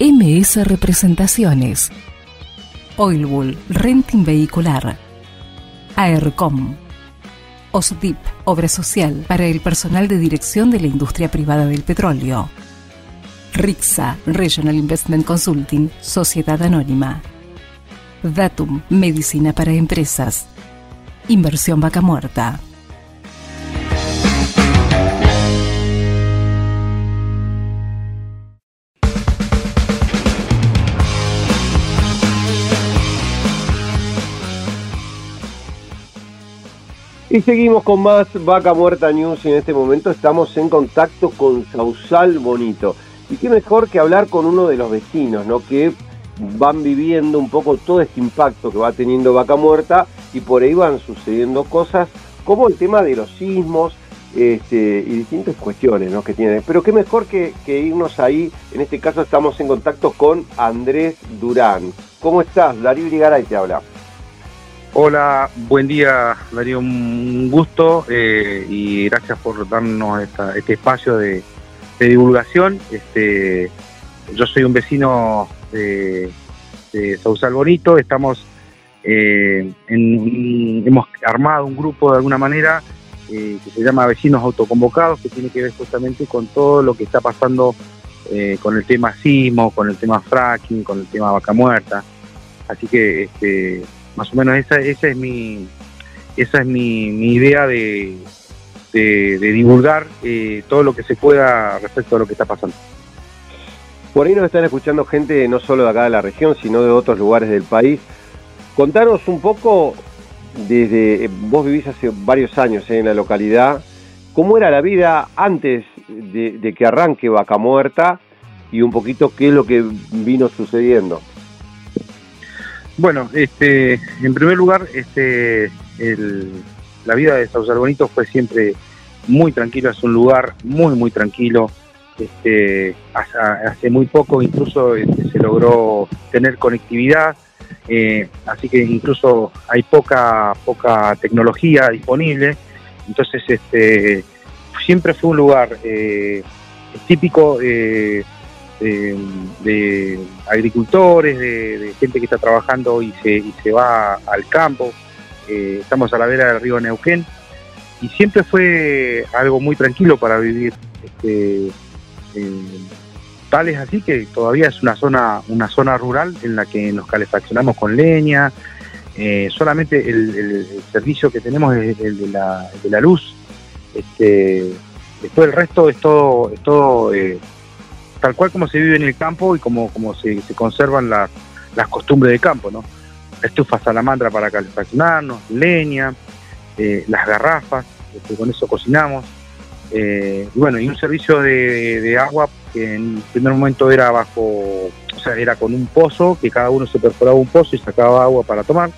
MS Representaciones. Oilbull, Renting Vehicular. AERCOM. OSDIP, Obra Social para el personal de dirección de la industria privada del petróleo. RIXA, Regional Investment Consulting, Sociedad Anónima. Datum, Medicina para Empresas. Inversión Vaca Muerta. Y seguimos con más Vaca Muerta News y en este momento estamos en contacto con Sausal Bonito. Y qué mejor que hablar con uno de los vecinos, ¿no? Que van viviendo un poco todo este impacto que va teniendo Vaca Muerta y por ahí van sucediendo cosas como el tema de los sismos este, y distintas cuestiones ¿no? que tienen. Pero qué mejor que, irnos ahí, en este caso estamos en contacto con Andrés Durán. ¿Cómo estás? Darío Ligaray te habla. Hola, buen día Darío, un gusto eh, y gracias por darnos este espacio de, de divulgación. Este, yo soy un vecino de, Sausal Bonito, estamos eh, hemos armado un grupo de alguna manera eh, que se llama Vecinos Autoconvocados, que tiene que ver justamente con todo lo que está pasando eh, con el tema sismo, con el tema fracking, con el tema vaca muerta. Así que este, más o menos esa, esa es mi esa es mi idea de, de, divulgar eh, todo lo que se pueda respecto a lo que está pasando. Por ahí nos están escuchando gente no solo de acá de la región, sino de otros lugares del país. Contanos un poco, desde vos vivís hace varios años en la localidad, cómo era la vida antes de, que arranque Vaca Muerta y un poquito qué es lo que vino sucediendo. Bueno, este, en primer lugar, este, la vida de Sauce Bonito fue siempre muy tranquilo, es un lugar muy, muy tranquilo. Este, hace, muy poco incluso este, se logró tener conectividad, eh, así que incluso hay poca, poca tecnología disponible. Entonces, este, siempre fue un lugar eh, típico de, agricultores, de, gente que está trabajando y se, va al campo. Eh, estamos a la vera del río Neuquén y siempre fue algo muy tranquilo para vivir. Este, tal es así que todavía es una zona, una zona rural en la que nos calefaccionamos con leña. Eh, solamente el, servicio que tenemos es el de la, de la luz. Este, después el resto es todo, es todo eh, tal cual como se vive en el campo y como, como se, conservan las, las costumbres del campo, ¿no? Estufa salamandra para calefaccionarnos, leña, eh, las garrafas, este, con eso cocinamos. Eh, y bueno, y un servicio de, agua que en primer momento era bajo, o sea, era con un pozo, que cada uno se perforaba un pozo y sacaba agua para tomar.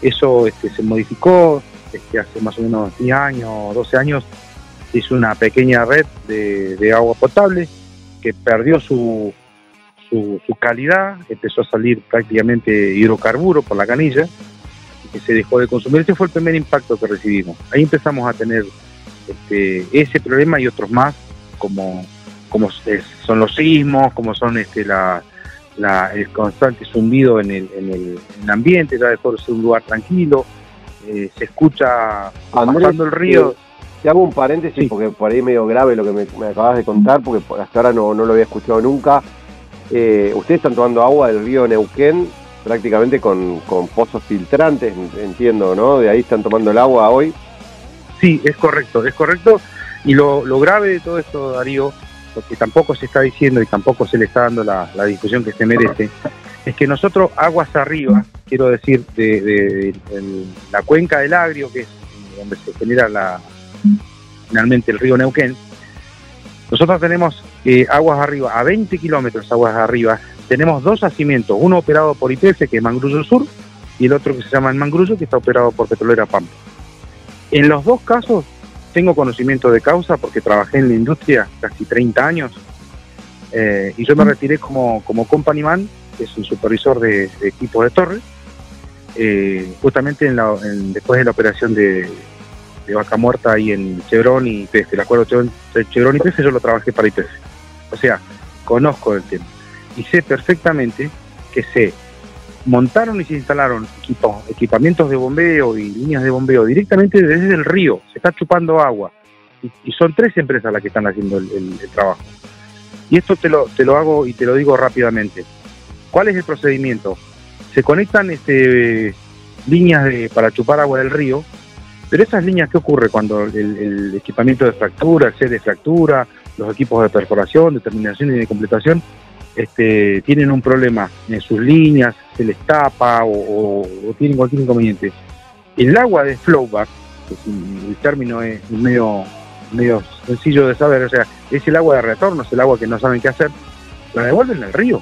Eso este, se modificó este, hace más o menos 10 años, 12 años, hizo una pequeña red de, agua potable que perdió su, su, su, calidad, empezó a salir prácticamente hidrocarburo por la canilla que se dejó de consumir. Ese fue el primer impacto que recibimos. Ahí empezamos a tener este, ese problema y otros más, como, como son los sismos, como son este, la, el constante zumbido en el, en el, ambiente, ya dejó de ser un lugar tranquilo, eh, se escucha pasando el río. Eh, te hago un paréntesis porque por ahí medio grave lo que me, acabas de contar, porque hasta ahora no, no lo había escuchado nunca. Eh, ustedes están tomando agua del río Neuquén prácticamente con, pozos filtrantes, entiendo, ¿no? De ahí están tomando el agua hoy. Sí, es correcto, es correcto. Y lo, grave de todo esto, Darío, lo que tampoco se está diciendo y tampoco se le está dando la, discusión que se merece, es que nosotros aguas arriba, quiero decir, de, la cuenca del Agrio, que es donde se genera la, finalmente el río Neuquén, nosotros tenemos eh, aguas arriba, a 20 kilómetros aguas arriba, tenemos dos yacimientos, uno operado por IPF, que es Mangrullo Sur, y el otro que se llama el Mangrullo, que está operado por Petrolera Pampa. En los dos casos tengo conocimiento de causa porque trabajé en la industria casi 30 años eh, y yo me retiré como, como company man, que es un supervisor de, equipos de torre, eh, justamente en después de la operación de, Vaca Muerta ahí en Chevron y IPF. El acuerdo de Chevron y IPF yo lo trabajé para IPF. O sea, conozco el tema y sé perfectamente que se montaron y se instalaron equipos, equipamientos de bombeo y líneas de bombeo directamente desde el río, se está chupando agua. Y, son tres empresas las que están haciendo el, trabajo. Y esto te lo, te lo hago y te lo digo rápidamente. ¿Cuál es el procedimiento? Se conectan este, líneas de, para chupar agua del río, pero esas líneas, ¿qué ocurre cuando el, equipamiento de fractura, el set de fractura, los equipos de perforación, de terminación y de completación, este, tienen un problema en sus líneas, se les tapa o, tienen cualquier inconveniente. El agua de flowback, que el término es medio, medio sencillo de saber, o sea, es el agua de retorno, es el agua que no saben qué hacer, la devuelven al río.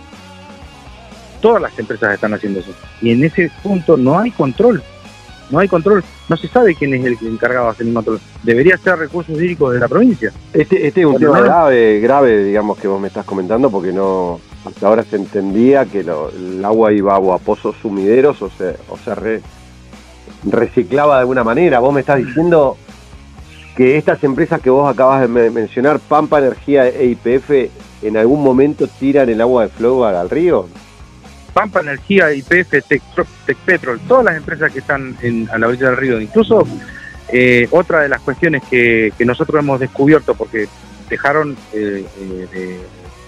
Todas las empresas están haciendo eso. Y en ese punto no hay control. No hay control. No se sabe quién es el encargado de hacer el control. Debería ser recursos hídricos de la provincia. Este, este es un tema grave, grave, digamos, que vos me estás comentando, porque no hasta ahora se entendía que el agua iba a pozos sumideros o se, o se reciclaba de alguna manera. Vos me estás diciendo que estas empresas que vos acabas de mencionar, Pampa Energía e IPF, en algún momento tiran el agua de flowback al río. Pampa Energía, IPF, Tecpetrol, todas las empresas que están en, a la orilla del río. Incluso eh, otra de las cuestiones que, nosotros hemos descubierto, porque dejaron eh, eh, de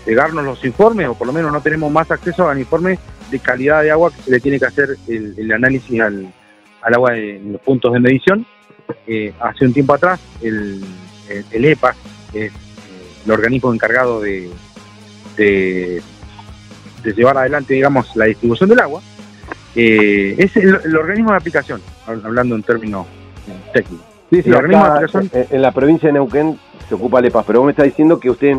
llegarnos los informes, o por lo menos no tenemos más acceso al informe de calidad de agua que se le tiene que hacer el, análisis al, agua en los puntos de medición. hace un tiempo atrás, el, el, EPA, el organismo encargado de, de, de llevar adelante, digamos, la distribución del agua, eh, es el, organismo de aplicación, hablando en términos técnicos. Sí, sí, en, la provincia de Neuquén se ocupa LEPAS, pero vos me estás diciendo que ustedes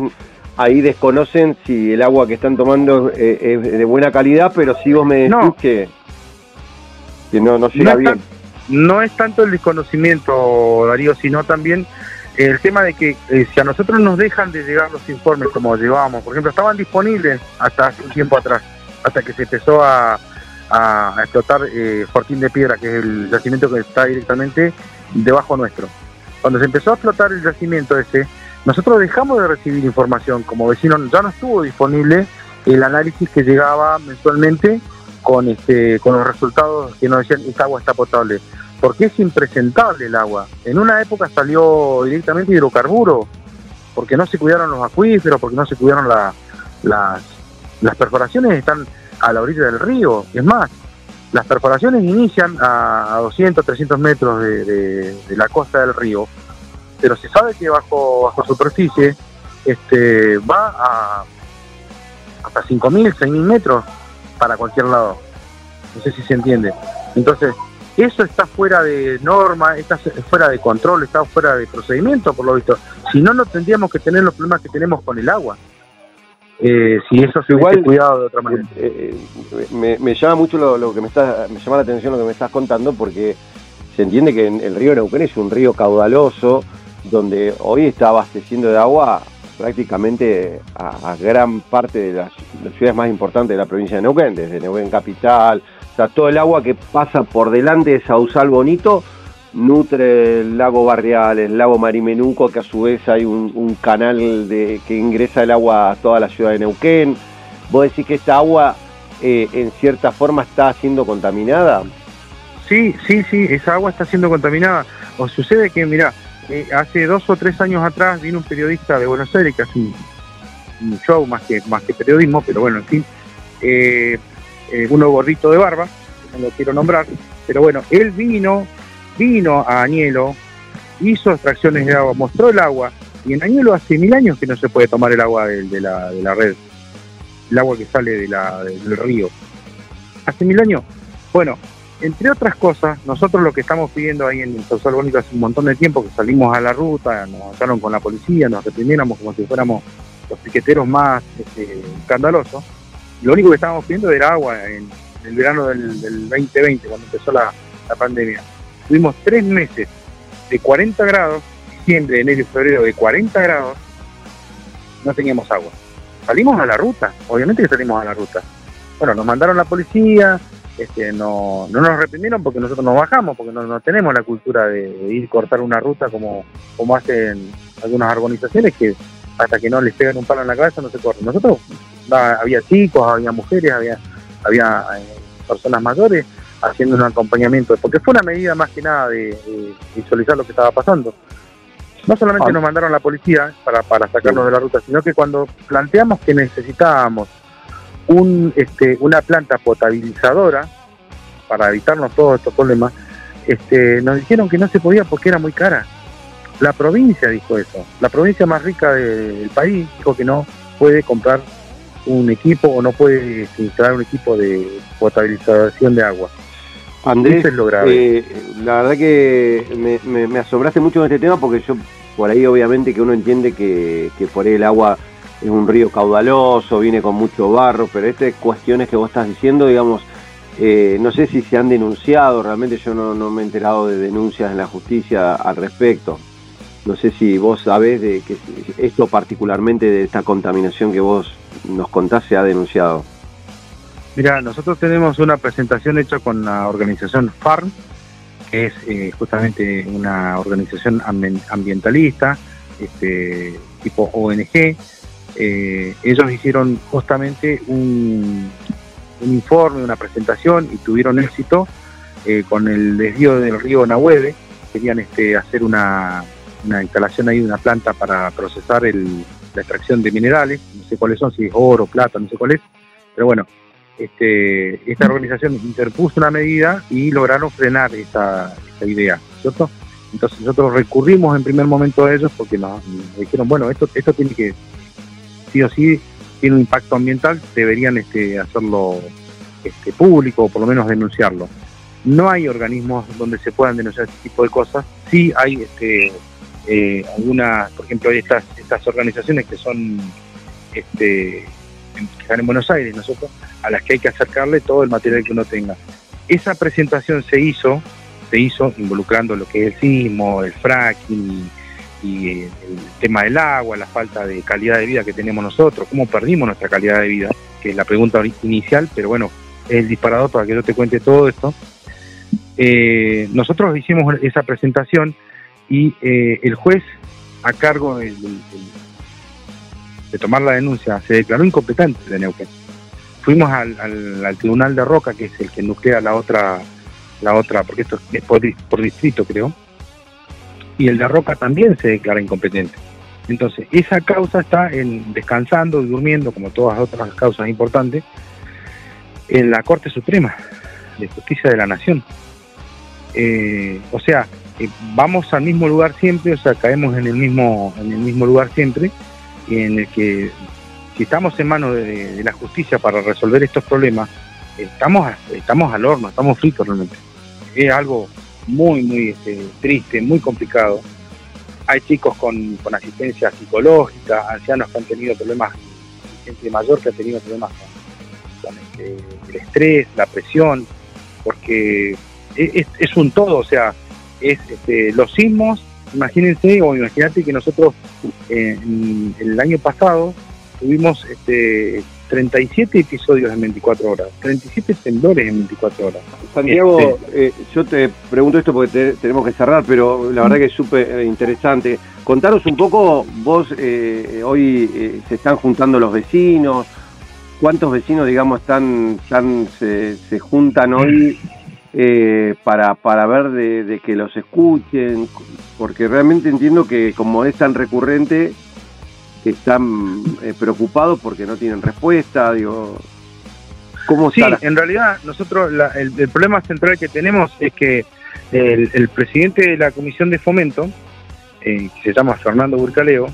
ahí desconocen si el agua que están tomando eh, es de buena calidad, pero si vos me decís que, que no, no llega bien. no es tanto el desconocimiento, Darío, sino también el tema de que eh, si a nosotros nos dejan de llegar los informes como llevábamos, por ejemplo, estaban disponibles hasta hace un tiempo atrás, hasta que se empezó a, a, explotar eh, Fortín de Piedra, que es el yacimiento que está directamente debajo nuestro. Cuando se empezó a explotar el yacimiento ese, nosotros dejamos de recibir información como vecinos, ya no estuvo disponible el análisis que llegaba mensualmente con este con los resultados que nos decían esta agua está potable, porque es impresentable el agua. En una época salió directamente hidrocarburo, porque no se cuidaron los acuíferos, porque no se cuidaron las, las perforaciones están a la orilla del río. Es más, las perforaciones inician a, 200, 300 metros de, la costa del río, pero se sabe que bajo, bajo superficie este, va a hasta 5.000, 6.000 metros para cualquier lado. No sé si se entiende. Entonces, eso está fuera de norma, está fuera de control, está fuera de procedimiento, por lo visto. Si no, no tendríamos que tener los problemas que tenemos con el agua. Eh, si eso se igual cuidado de otra manera. Eh, eh, me, llama mucho lo, que me está, me llama la atención lo que me estás contando porque se entiende que el río Neuquén es un río caudaloso donde hoy está abasteciendo de agua prácticamente a, gran parte de las, ciudades más importantes de la provincia de Neuquén, desde Neuquén capital, o sea, todo el agua que pasa por delante de Sausal Bonito nutre el lago Barrial, el lago Marimenuco, que a su vez hay un, canal de, que ingresa el agua a toda la ciudad de Neuquén. ¿Vos decís que esta agua eh, en cierta forma está siendo contaminada? Sí, sí, sí, esa agua está siendo contaminada. O sucede que, mira, eh, hace dos o tres años atrás vino un periodista de Buenos Aires que hace un, show más que, más que periodismo, pero bueno, en fin, eh, uno gordito de barba, no lo quiero nombrar, pero bueno, él vino vino a Añelo, hizo extracciones de agua, mostró el agua, y en Añelo hace mil años que no se puede tomar el agua de, la, de la, red, el agua que sale del río. Hace mil años. Bueno, entre otras cosas, nosotros lo que estamos pidiendo ahí en Sausal Bonito hace un montón de tiempo que salimos a la ruta, nos ataron con la policía, nos reprimiéramos como si fuéramos los piqueteros más este, escandalosos. Lo único que estábamos pidiendo era agua en el verano del, 2020, cuando empezó la pandemia. Tuvimos tres meses de 40 grados, diciembre, enero y febrero de 40 grados, no teníamos agua. Salimos a la ruta, obviamente que salimos a la ruta. Bueno, nos mandaron la policía, este, no, no nos reprimieron porque nosotros nos bajamos, porque no, tenemos la cultura de, ir cortar una ruta como, como hacen algunas organizaciones que hasta que no les pegan un palo en la cabeza no se corren. Nosotros había chicos, había mujeres, había, había eh, personas mayores, haciendo un acompañamiento, porque fue una medida más que nada de, visualizar lo que estaba pasando. No solamente nos mandaron la policía para, para sacarnos de la ruta, sino que cuando planteamos que necesitábamos un, este, una planta potabilizadora para evitarnos todos estos problemas, este, nos dijeron que no se podía porque era muy cara. La provincia dijo eso. La provincia más rica del país dijo que no puede comprar un equipo o no puede este, instalar un equipo de potabilización de agua. Andrés, eh, la verdad que me, asombraste mucho en este tema porque yo por ahí obviamente que uno entiende que, por ahí el agua es un río caudaloso, viene con mucho barro, pero estas cuestiones que vos estás diciendo, digamos, eh, no sé si se han denunciado, realmente yo no, me he enterado de denuncias en la justicia al respecto. No sé si vos sabés de que esto particularmente de esta contaminación que vos nos contás se ha denunciado. Mira, nosotros tenemos una presentación hecha con la organización FARM, que es eh, justamente una organización ambientalista, este, tipo ONG. Eh, ellos hicieron justamente un, informe, una presentación y tuvieron éxito eh, con el desvío del río Nahueve. Querían este, hacer una, instalación ahí, una planta para procesar la extracción de minerales. No sé cuáles son, si es oro, plata, no sé cuál es. Pero bueno, este, esta organización interpuso una medida y lograron frenar esa, idea, ¿cierto? Entonces nosotros recurrimos en primer momento a ellos porque nos, dijeron, bueno, esto, esto tiene que, sí o sí, tiene un impacto ambiental deberían este, hacerlo este, público o por lo menos denunciarlo. No hay organismos donde se puedan denunciar este tipo de cosas. Sí hay este, eh, algunas, por ejemplo, estas, estas organizaciones que son este, que están en Buenos Aires, nosotros, a las que hay que acercarle todo el material que uno tenga. Esa presentación se hizo, se hizo involucrando lo que es el sismo, el fracking y, el tema del agua, la falta de calidad de vida que tenemos nosotros, cómo perdimos nuestra calidad de vida, que es la pregunta inicial, pero bueno, es el disparador para que yo te cuente todo esto. Eh, nosotros hicimos esa presentación y eh, el juez a cargo de, tomar la denuncia se declaró incompetente de Neuquén. Fuimos al, tribunal de Roca, que es el que nuclea la otra, la otra, porque esto es por, distrito creo, y el de Roca también se declara incompetente. Entonces, esa causa está descansando y durmiendo, como todas otras causas importantes, en la Corte Suprema de Justicia de la Nación. Eh, o sea, eh, vamos al mismo lugar siempre, o sea, caemos en el mismo, en el mismo lugar siempre, en el que si estamos en manos de, la justicia para resolver estos problemas, estamos, estamos al horno, estamos fritos realmente. Es algo muy, muy este, triste, muy complicado. Hay chicos con, asistencia psicológica, ancianos que han tenido problemas, gente mayor que ha tenido problemas con, este, el estrés, la presión, porque es, un todo, o sea, es este, los sismos, imagínense o imagínate que nosotros eh, el año pasado tuvimos este, 37 episodios en 24 horas, 37 temblores en 24 horas. Santiago, este, eh, yo te pregunto esto porque tenemos que cerrar, pero la verdad que es súper eh, interesante. Contanos un poco, vos hoy se están juntando los vecinos, ¿cuántos vecinos, digamos, están, están se, se juntan hoy eh, para, para ver de, que los escuchen, porque realmente entiendo que como es tan recurrente, que están eh, preocupados porque no tienen respuesta, digo, ¿cómo Sí, en realidad nosotros el, problema central que tenemos es que el, presidente de la Comisión de Fomento, eh, que se llama Fernando Burcaleo,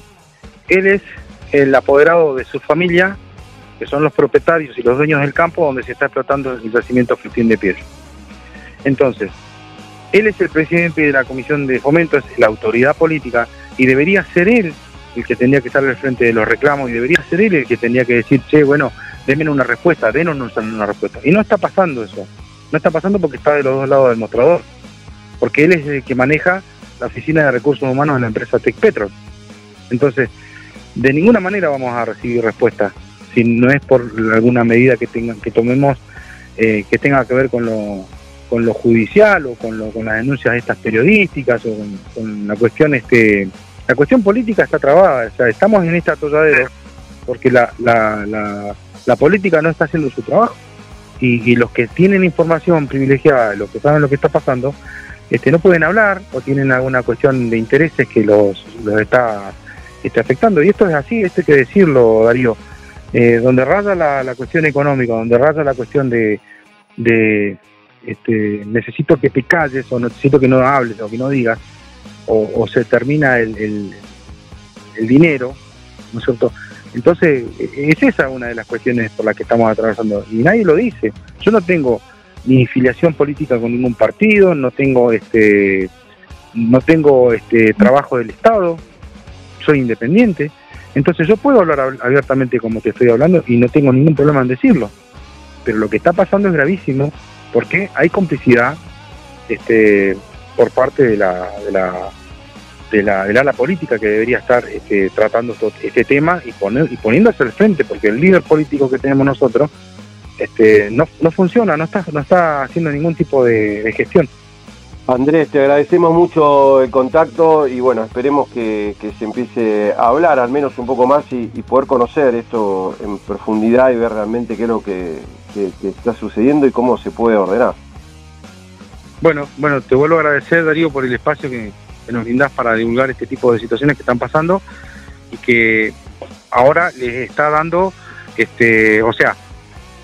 él es el apoderado de su familia, que son los propietarios y los dueños del campo donde se está explotando el yacimiento Frutín de Piedra. Entonces, él es el presidente de la Comisión de Fomento, es la autoridad política, y debería ser él el que tendría que estar al frente de los reclamos, y debería ser él el que tendría que decir, che, bueno, denme una respuesta, denos una respuesta. Y no está pasando eso. No está pasando porque está de los dos lados del mostrador. Porque él es el que maneja la oficina de recursos humanos de la empresa TecPetro. Entonces, de ninguna manera vamos a recibir respuesta si no es por alguna medida que tengan que tomemos eh, que tenga que ver con lo con lo judicial o con, lo, con las denuncias estas periodísticas o con, la cuestión este la cuestión política está trabada, o sea, estamos en esta atolladero porque la, la, la, política no está haciendo su trabajo y, los que tienen información privilegiada, los que saben lo que está pasando, este, no pueden hablar o tienen alguna cuestión de intereses que los, los está, está afectando. Y esto es así, esto hay que decirlo, Darío. Eh, donde raya la, la, cuestión económica, donde raya la cuestión de, de, este, necesito que te calles o necesito que no hables o que no digas, o, se termina el, el, dinero, ¿no es cierto? Entonces, es esa una de las cuestiones por las que estamos atravesando. Y nadie lo dice. Yo no tengo ni filiación política con ningún partido, no tengo este no tengo este trabajo del Estado, soy independiente. Entonces yo puedo hablar abiertamente como te estoy hablando y no tengo ningún problema en decirlo. Pero lo que está pasando es gravísimo porque hay complicidad este, por parte de la, de la, de la, del ala política que debería estar este, tratando este tema y, poner, y poniéndose al frente, porque el líder político que tenemos nosotros este, no, no funciona, no está, no está haciendo ningún tipo de, gestión. Andrés, te agradecemos mucho el contacto y bueno, esperemos que, se empiece a hablar al menos un poco más y, poder conocer esto en profundidad y ver realmente qué es lo que, que, está sucediendo y cómo se puede ordenar. Bueno, bueno, te vuelvo a agradecer Darío por el espacio que, nos brindas para divulgar este tipo de situaciones que están pasando y que ahora les está dando, este, o sea,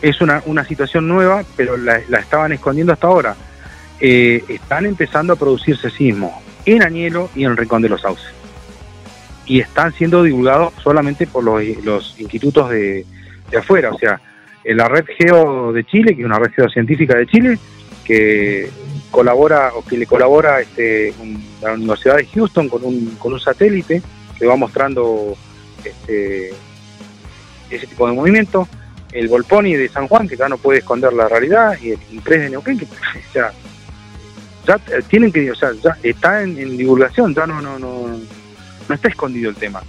es una, una situación nueva, pero la, estaban escondiendo hasta ahora. Eh, están empezando a producirse sismos en Añelo y en el Rincón de los Sauces. y están siendo divulgados solamente por los, institutos de, afuera, o sea, la red Geo de Chile, que es una red geocientífica de Chile, que colabora o que le colabora este, la Universidad de Houston con un, con un satélite que va mostrando este, ese tipo de movimiento. El Volponi de San Juan, que ya no puede esconder la realidad, y el 3 de Neuquén, que o sea, ya tienen que, o sea, ya está en, divulgación, ya no, no, no, no está escondido el tema.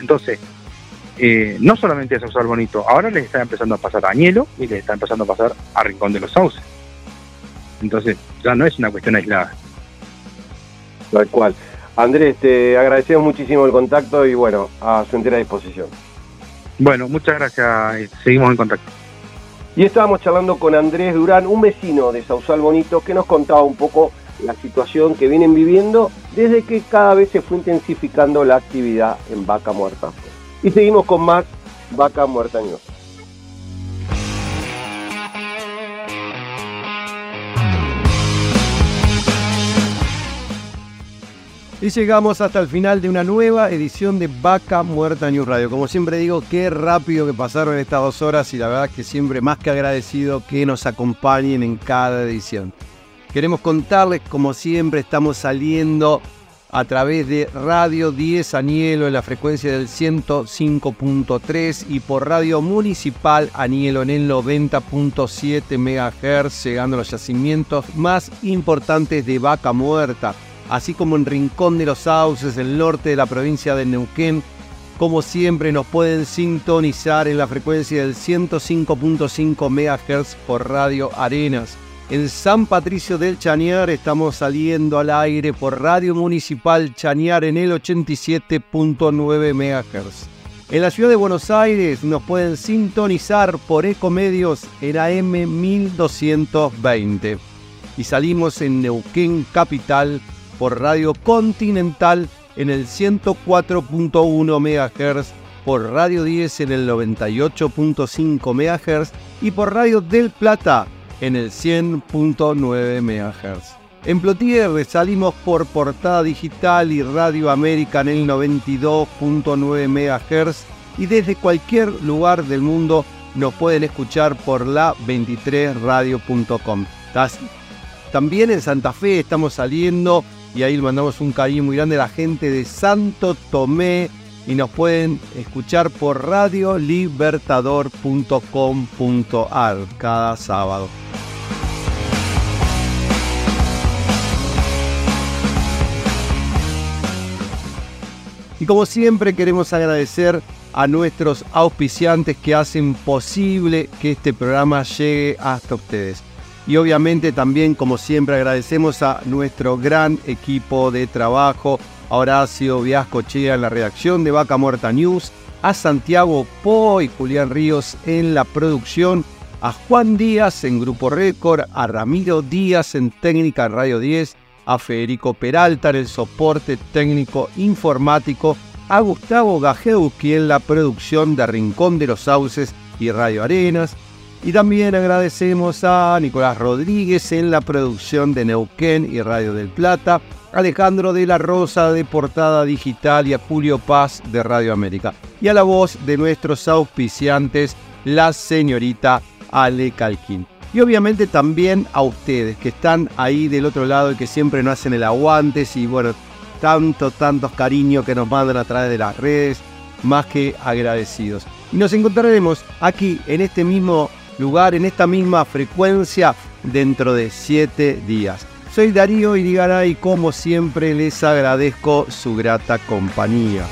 Entonces, eh, no solamente a Sausal Bonito, ahora les está empezando a pasar a Añelo y les está empezando a pasar a Rincón de los Sauces. Entonces, ya no es una cuestión aislada. Tal cual. Andrés, te agradecemos muchísimo el contacto y bueno, a su entera disposición. Bueno, muchas gracias. Seguimos en contacto. Y estábamos charlando con Andrés Durán, un vecino de Sausal Bonito, que nos contaba un poco la situación que vienen viviendo desde que cada vez se fue intensificando la actividad en Vaca Muerta. Y seguimos con más Vaca Muerta News. Y llegamos hasta el final de una nueva edición de Vaca Muerta News Radio. Como siempre digo, qué rápido que pasaron estas dos horas y la verdad que siempre más que agradecido que nos acompañen en cada edición. Queremos contarles, como siempre, estamos saliendo a través de Radio 10 Anielo en la frecuencia del 105.3 y por Radio Municipal Anielo en el 90.7 MHz, llegando a los yacimientos más importantes de Vaca Muerta así como en Rincón de los Sauces, el norte de la provincia de Neuquén. Como siempre nos pueden sintonizar en la frecuencia del 105.5 MHz por Radio Arenas. En San Patricio del Chañar estamos saliendo al aire por Radio Municipal Chañar en el 87.9 MHz. En la ciudad de Buenos Aires nos pueden sintonizar por Ecomedios en AM 1220. Y salimos en Neuquén Capital por Radio Continental en el 104.1 MHz, por Radio 10 en el 98.5 MHz y por Radio del Plata en el 100.9 MHz. En Plotier salimos por Portada Digital y Radio América en el 92.9 MHz y desde cualquier lugar del mundo nos pueden escuchar por la 23radio.com. También en Santa Fe estamos saliendo y ahí le mandamos un cariño muy grande a la gente de Santo Tomé y nos pueden escuchar por radiolibertador.com.ar cada sábado. Y como siempre queremos agradecer a nuestros auspiciantes que hacen posible que este programa llegue hasta ustedes. Y obviamente también, como siempre, agradecemos a nuestro gran equipo de trabajo, a Horacio Viascochea en la redacción de Vaca Muerta News, a Santiago Po y Julián Ríos en la producción, a Juan Díaz en Grupo Récord, a Ramiro Díaz en Técnica Radio 10, a Federico Peralta en el soporte técnico informático, a Gustavo Gajewski en la producción de Rincón de los Sauces y Radio Arenas, y también agradecemos a Nicolás Rodríguez en la producción de Neuquén y Radio del Plata, Alejandro de la Rosa de Portada Digital y a Julio Paz de Radio América. Y a la voz de nuestros auspiciantes, la señorita Ale Calquín. Y obviamente también a ustedes que están ahí del otro lado y que siempre nos hacen el aguante y bueno, tanto, tantos cariños que nos mandan a través de las redes, más que agradecidos. Y nos encontraremos aquí en este mismo lugar en esta misma frecuencia dentro de siete días. Soy Darío Irigaray y como siempre les agradezco su grata compañía.